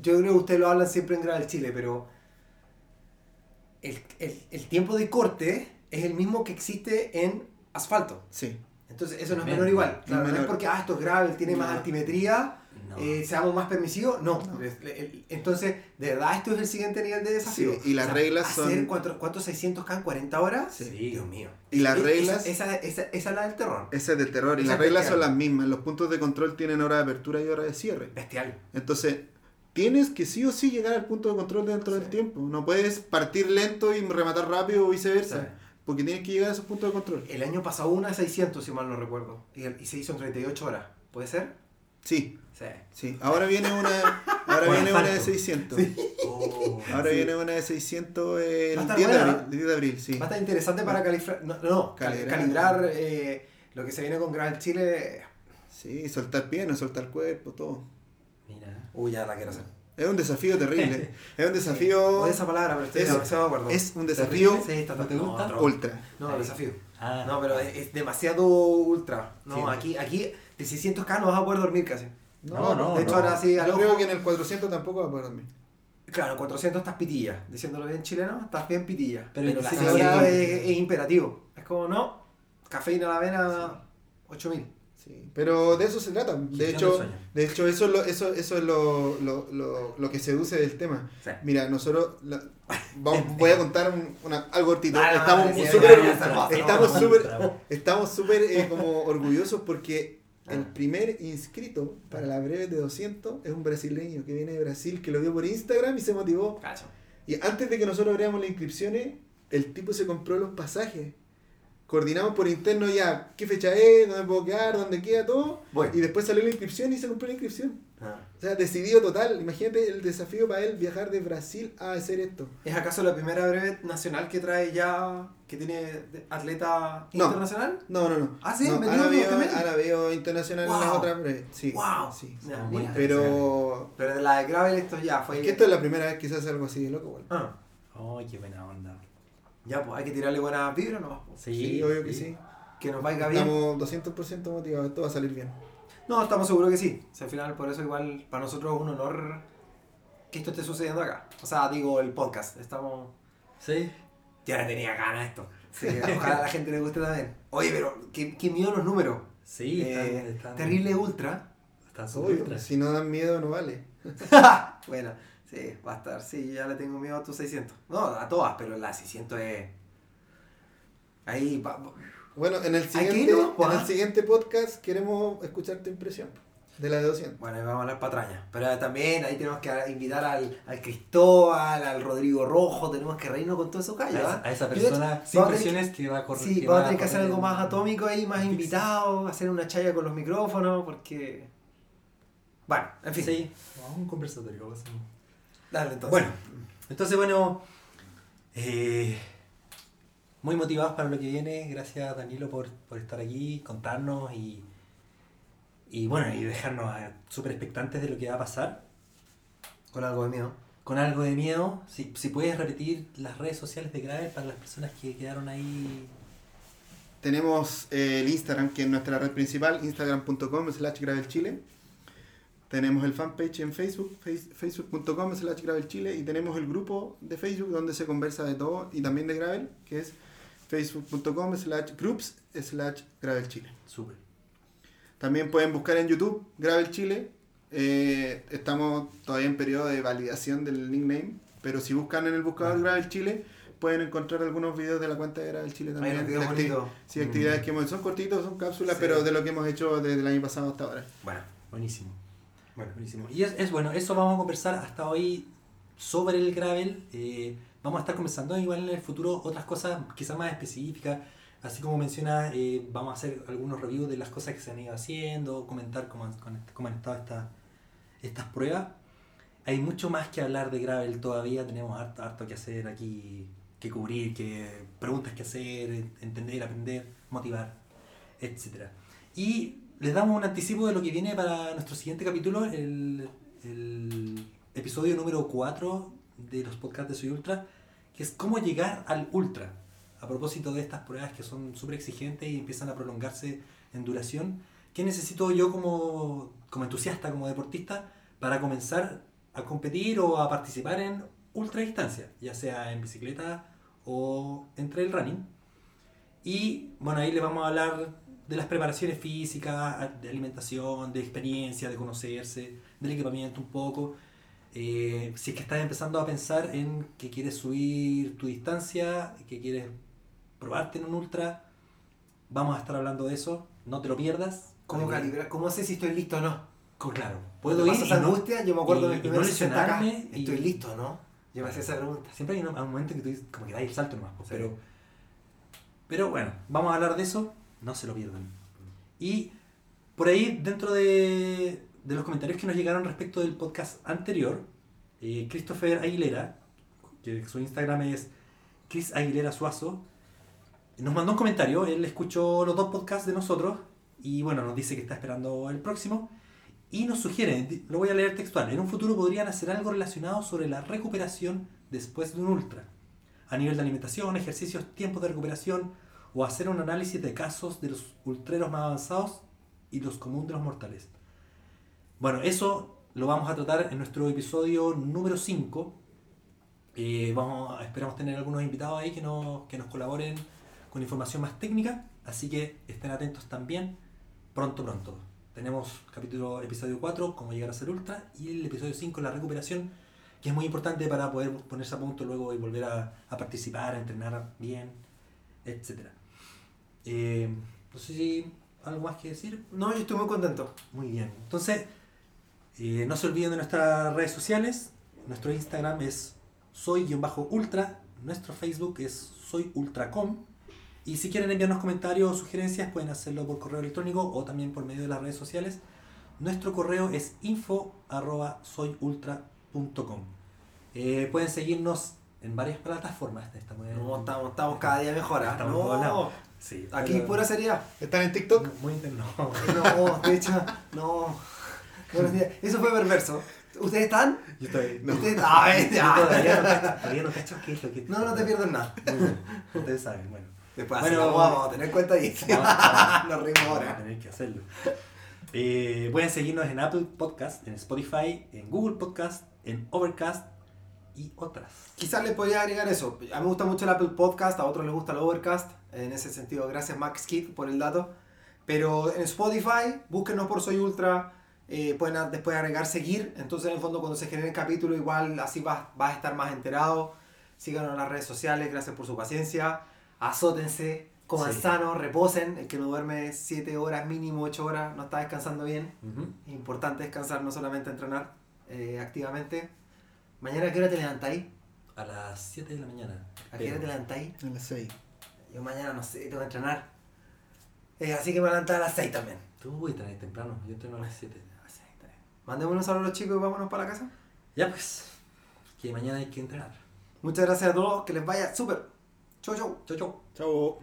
Yo creo que ustedes lo hablan siempre en Gravel Chile, pero el, el- el tiempo de corte es el mismo que existe en asfalto. Sí. Entonces, eso no es Men- menor igual. Claro, no es porque, ah, esto es gravel, tiene más altimetría, No. eh, seamos más permisivos. No. Entonces, de verdad, esto es el siguiente nivel de desafío. Sí, y las reglas hacer son- ¿Cuántos cuántos 600K en 40 horas? Sí. Dios mío. Y las Es- reglas- Esa, esa, esa es la del terror. Ese es de terror. Y Esa las reglas son las mismas. Los puntos de control tienen hora de apertura y hora de cierre. Bestial. Entonces, tienes que sí o sí llegar al punto de control dentro Sí. del tiempo. No puedes partir lento y rematar rápido o viceversa. Sí. Porque tienes que llegar a esos puntos de control. El año pasado una de 600, si mal no recuerdo. Y, y se hizo en 38 horas. ¿Puede ser? Sí, Sí. sí. Ahora viene una, ahora Bueno, viene una de falto. 600. Oh. Ahora Sí. viene una de 600 el Va a 10 estar de, abril, el 10 de abril, sí. Va a estar interesante para calibrar. No, no, cal- Calibrar. calibrar, eh, lo que se viene con Gravel Chile. Sí, soltar piernas, soltar cuerpo, todo. Mira. Uy, ya la quiero hacer. Es un desafío terrible. es un desafío esa palabra, pero estoy es- demasiado de acuerdo. es un desafío Sí, está ¿No te gusta? ultra. No, desafío. Ah. No, pero es, es demasiado ultra. No, Sí. aquí, aquí de 600k no vas a poder dormir casi. No, no, de hecho, ahora sí, Yo creo que en el 400 tampoco va a poder dormir. Claro, 400 estás pitilla. Diciéndolo bien chileno, estás bien pitilla. Pero Pero, el la 600 señora es, es imperativo. Es como, no, cafeína a la vena, 8000. Sí, pero de eso se trata. De hecho, de hecho eso es lo, eso, eso es lo, lo, lo, lo que seduce del tema. Sí. Mira, nosotros la- vamos- voy a contar un- una- algo cortito. Estamos sí, súper estamos súper estamos eh, como orgullosos porque el Ah. primer inscrito para la breve de 200 es un brasileño que viene de Brasil que lo vio por Instagram y se motivó. Cacho. Y antes de que nosotros abriéramos las inscripciones, el tipo se compró los pasajes. Coordinamos por interno ya qué fecha es, dónde puedo quedar, dónde queda todo. Y después salió la inscripción y se compró la inscripción. Ah. O sea, decidido total. Imagínate el desafío para él viajar de Brasil a hacer esto. ¿Es acaso la primera breve nacional que trae ya, que tiene atleta No. internacional? No, no, no. Ah, sí, no, han habido internacional en las Wow. otras breves. Sí. ¡Wow! sí. Mira. Pero Pero de la de Gravel esto ya fue... es que esto es la primera vez que se hace algo así de loco, igual. Ah, Oh, qué buena onda. Ya, pues hay que tirarle buenas vibras nomás. pues. Sí, Sí, obvio que sí. Que nos vaya bien. Estamos 200% motivados, esto va a salir bien. No, estamos seguros que sí. O sea, al final, por eso igual para nosotros es un honor que esto esté sucediendo acá. O sea, digo, el podcast. Estamos... Sí. Ya le tenía ganas esto. Sí, ojalá a la gente le guste también. Oye, pero qué, qué miedo los números. Sí, están- Eh, están- terrible ultra. Están súper Obvio, ultra. si no dan miedo no vale. bueno, sí, va a estar. Sí, ya le tengo miedo a tus 600. No, a todas, pero la 600 es... Ahí va- Bueno, en el siguiente, no, en ah. el siguiente podcast queremos escuchar tu impresión de la de 200. Bueno, ahí vamos a hablar patrañas. Pero también ahí tenemos que invitar al, al Cristóbal, al Rodrigo Rojo, tenemos que reírnos con todos esos A gallos. esa, ¿ah? a esa persona sin presiones que va a correr. Sí, vamos va a tener que hacer algo más atómico ahí, más en invitados, hacer una chaya con los micrófonos, porque. Bueno, en fin. Sí, vamos a un conversatorio. vamos a hacer un- Dale entonces. Bueno, entonces bueno, eh, muy motivados para lo que viene. Gracias Danilo por, por estar aquí, contarnos y, y bueno, y dejarnos eh, súper expectantes de lo que va a pasar. Con algo de miedo. Con algo de miedo, si, si puedes repetir las redes sociales de Gravel para las personas que quedaron ahí tenemos eh, el Instagram, que es nuestra red principal, instagram.com slash gravelchile. Tenemos el fanpage en Facebook, face- facebook.com slash gravelchile. Y tenemos el grupo de Facebook donde se conversa de todo y también de gravel, que es facebook.com slash groups slash gravelchile. Súper. También pueden buscar en YouTube Gravel Chile. Eh, estamos todavía en periodo de validación del nickname, pero si buscan en el buscador Ah. Gravel Chile, pueden encontrar algunos videos de la cuenta de Gravel Chile también. videos acti- sí, actividades que hemos Son cortitos, son cápsulas, Sí. pero de lo que hemos hecho desde el año pasado hasta ahora. Bueno, buenísimo. Bueno, buenísimo. Y es, es bueno, eso vamos a conversar hasta hoy sobre el gravel. Eh, vamos a estar conversando igual en el futuro otras cosas quizás más específicas. Así como menciona, eh, vamos a hacer algunos reviews de las cosas que se han ido haciendo, comentar cómo han, cómo han estado estas estas pruebas. Hay mucho más que hablar de gravel todavía, tenemos harto, harto que hacer aquí, que cubrir, que preguntas que hacer, entender, aprender, motivar, etc. Y les damos un anticipo de lo que viene para nuestro siguiente capítulo, el, el episodio número 4 de los podcasts de Soy Ultra, que es cómo llegar al ultra. A propósito de estas pruebas que son súper exigentes y empiezan a prolongarse en duración, ¿qué necesito yo como, como entusiasta, como deportista, para comenzar a competir o a participar en ultra distancia, ya sea en bicicleta o en trail running? Y bueno, ahí le vamos a hablar de las preparaciones físicas, de alimentación, de experiencia, de conocerse, del equipamiento un poco. Eh, si es que estás empezando a pensar en que quieres subir tu distancia, que quieres probarte en un ultra, vamos a estar hablando de eso. No te lo pierdas. ¿Cómo calibrar? ¿Cómo sé si estoy listo o no? Claro, ¿Puedo ir esa y no- angustia? Yo me acuerdo de mis y no primeros 60 acá. y- ¿Estoy listo o no? Yo me hacía esa pregunta. Siempre hay un, momento que tú como que dais el salto nomás, pues, Sí. pero, pero bueno, vamos a hablar de eso, no se lo pierdan. Y por ahí, dentro de, de los comentarios que nos llegaron respecto del podcast anterior, eh, Christopher Aguilera, que su Instagram es Chris Aguilera Suazo, nos mandó un comentario, él escuchó los dos podcasts de nosotros y bueno, nos dice que está esperando el próximo. Y nos sugiere, lo voy a leer textual, en un futuro podrían hacer algo relacionado sobre la recuperación después de un ultra, a nivel de alimentación, ejercicios, tiempos de recuperación, o hacer un análisis de casos de los ultreros más avanzados y los comunes de los mortales. Bueno, eso lo vamos a tratar en nuestro episodio número 5. Eh, vamos esperamos tener algunos invitados ahí que nos, que nos colaboren con información más técnica, así que estén atentos también pronto, pronto. Tenemos capítulo, episodio 4, cómo llegar a ser ultra, y el episodio 5, la recuperación, que es muy importante para poder ponerse a punto luego y volver a, a participar, a entrenar bien, etc. Eh, no sé si algo más que decir. No, yo estoy muy contento. Muy bien. Entonces, eh, no se olviden de nuestras redes sociales. Nuestro Instagram es soy-ultra. Nuestro Facebook es soyultracom. Y si quieren enviarnos comentarios o sugerencias, pueden hacerlo por correo electrónico o también por medio de las redes sociales. Nuestro correo es info.soyultra.com. Eh, pueden seguirnos en varias plataformas. Estamos, No, estamos, estamos cada día mejor. ¿ah? Estamos No. Sí, aquí pero- pura seriedad. ¿Están en TikTok? Muy inter- no. No, de hecho, no. Buenos días. Eso fue perverso. ¿Ustedes están? Yo estoy. No. ¿Ustedes Yo ya. todavía no todavía no cacho qué es lo que. No, no te pierdas nada. Muy. Ustedes saben, bueno. Después Bueno, así, vamos a tener cuenta ahí. Vamos a- Nos reímos vamos a ahora. tener que hacerlo. Eh, pueden seguirnos en Apple Podcast, en Spotify, en Google Podcast, en Overcast y otras. Quizás le podría agregar eso. A mí me gusta mucho el Apple Podcast, a otros les gusta el Overcast. En ese sentido, gracias Max Kid por el dato. Pero en Spotify, búsquenos por Soy Ultra. eh, pueden a- después agregar seguir. Entonces, en el fondo, cuando se genere el capítulo, igual así vas, vas a estar más enterado. Síganos en las redes sociales. Gracias por su paciencia. Azótense, coman Sí. sano, reposen. El que no duerme 7 horas, mínimo 8 horas, no está descansando bien. Ujú. Es importante descansar, no solamente entrenar eh, activamente. Mañana, ¿a qué hora te levantáis? A las 7 de la mañana. ¿A qué hora te levantáis? A las 6. Yo mañana no sé, tengo que entrenar. Eh, así que me voy a levantar a las 6 también. Tú voy a temprano, yo entreno a las 7. A las 6, está bien. Mandémonos un saludo a los chicos y vámonos para la casa. Ya pues, que mañana hay que entrenar. Muchas gracias a todos, que les vaya súper. Chau, chau. Chau, chau. Chao.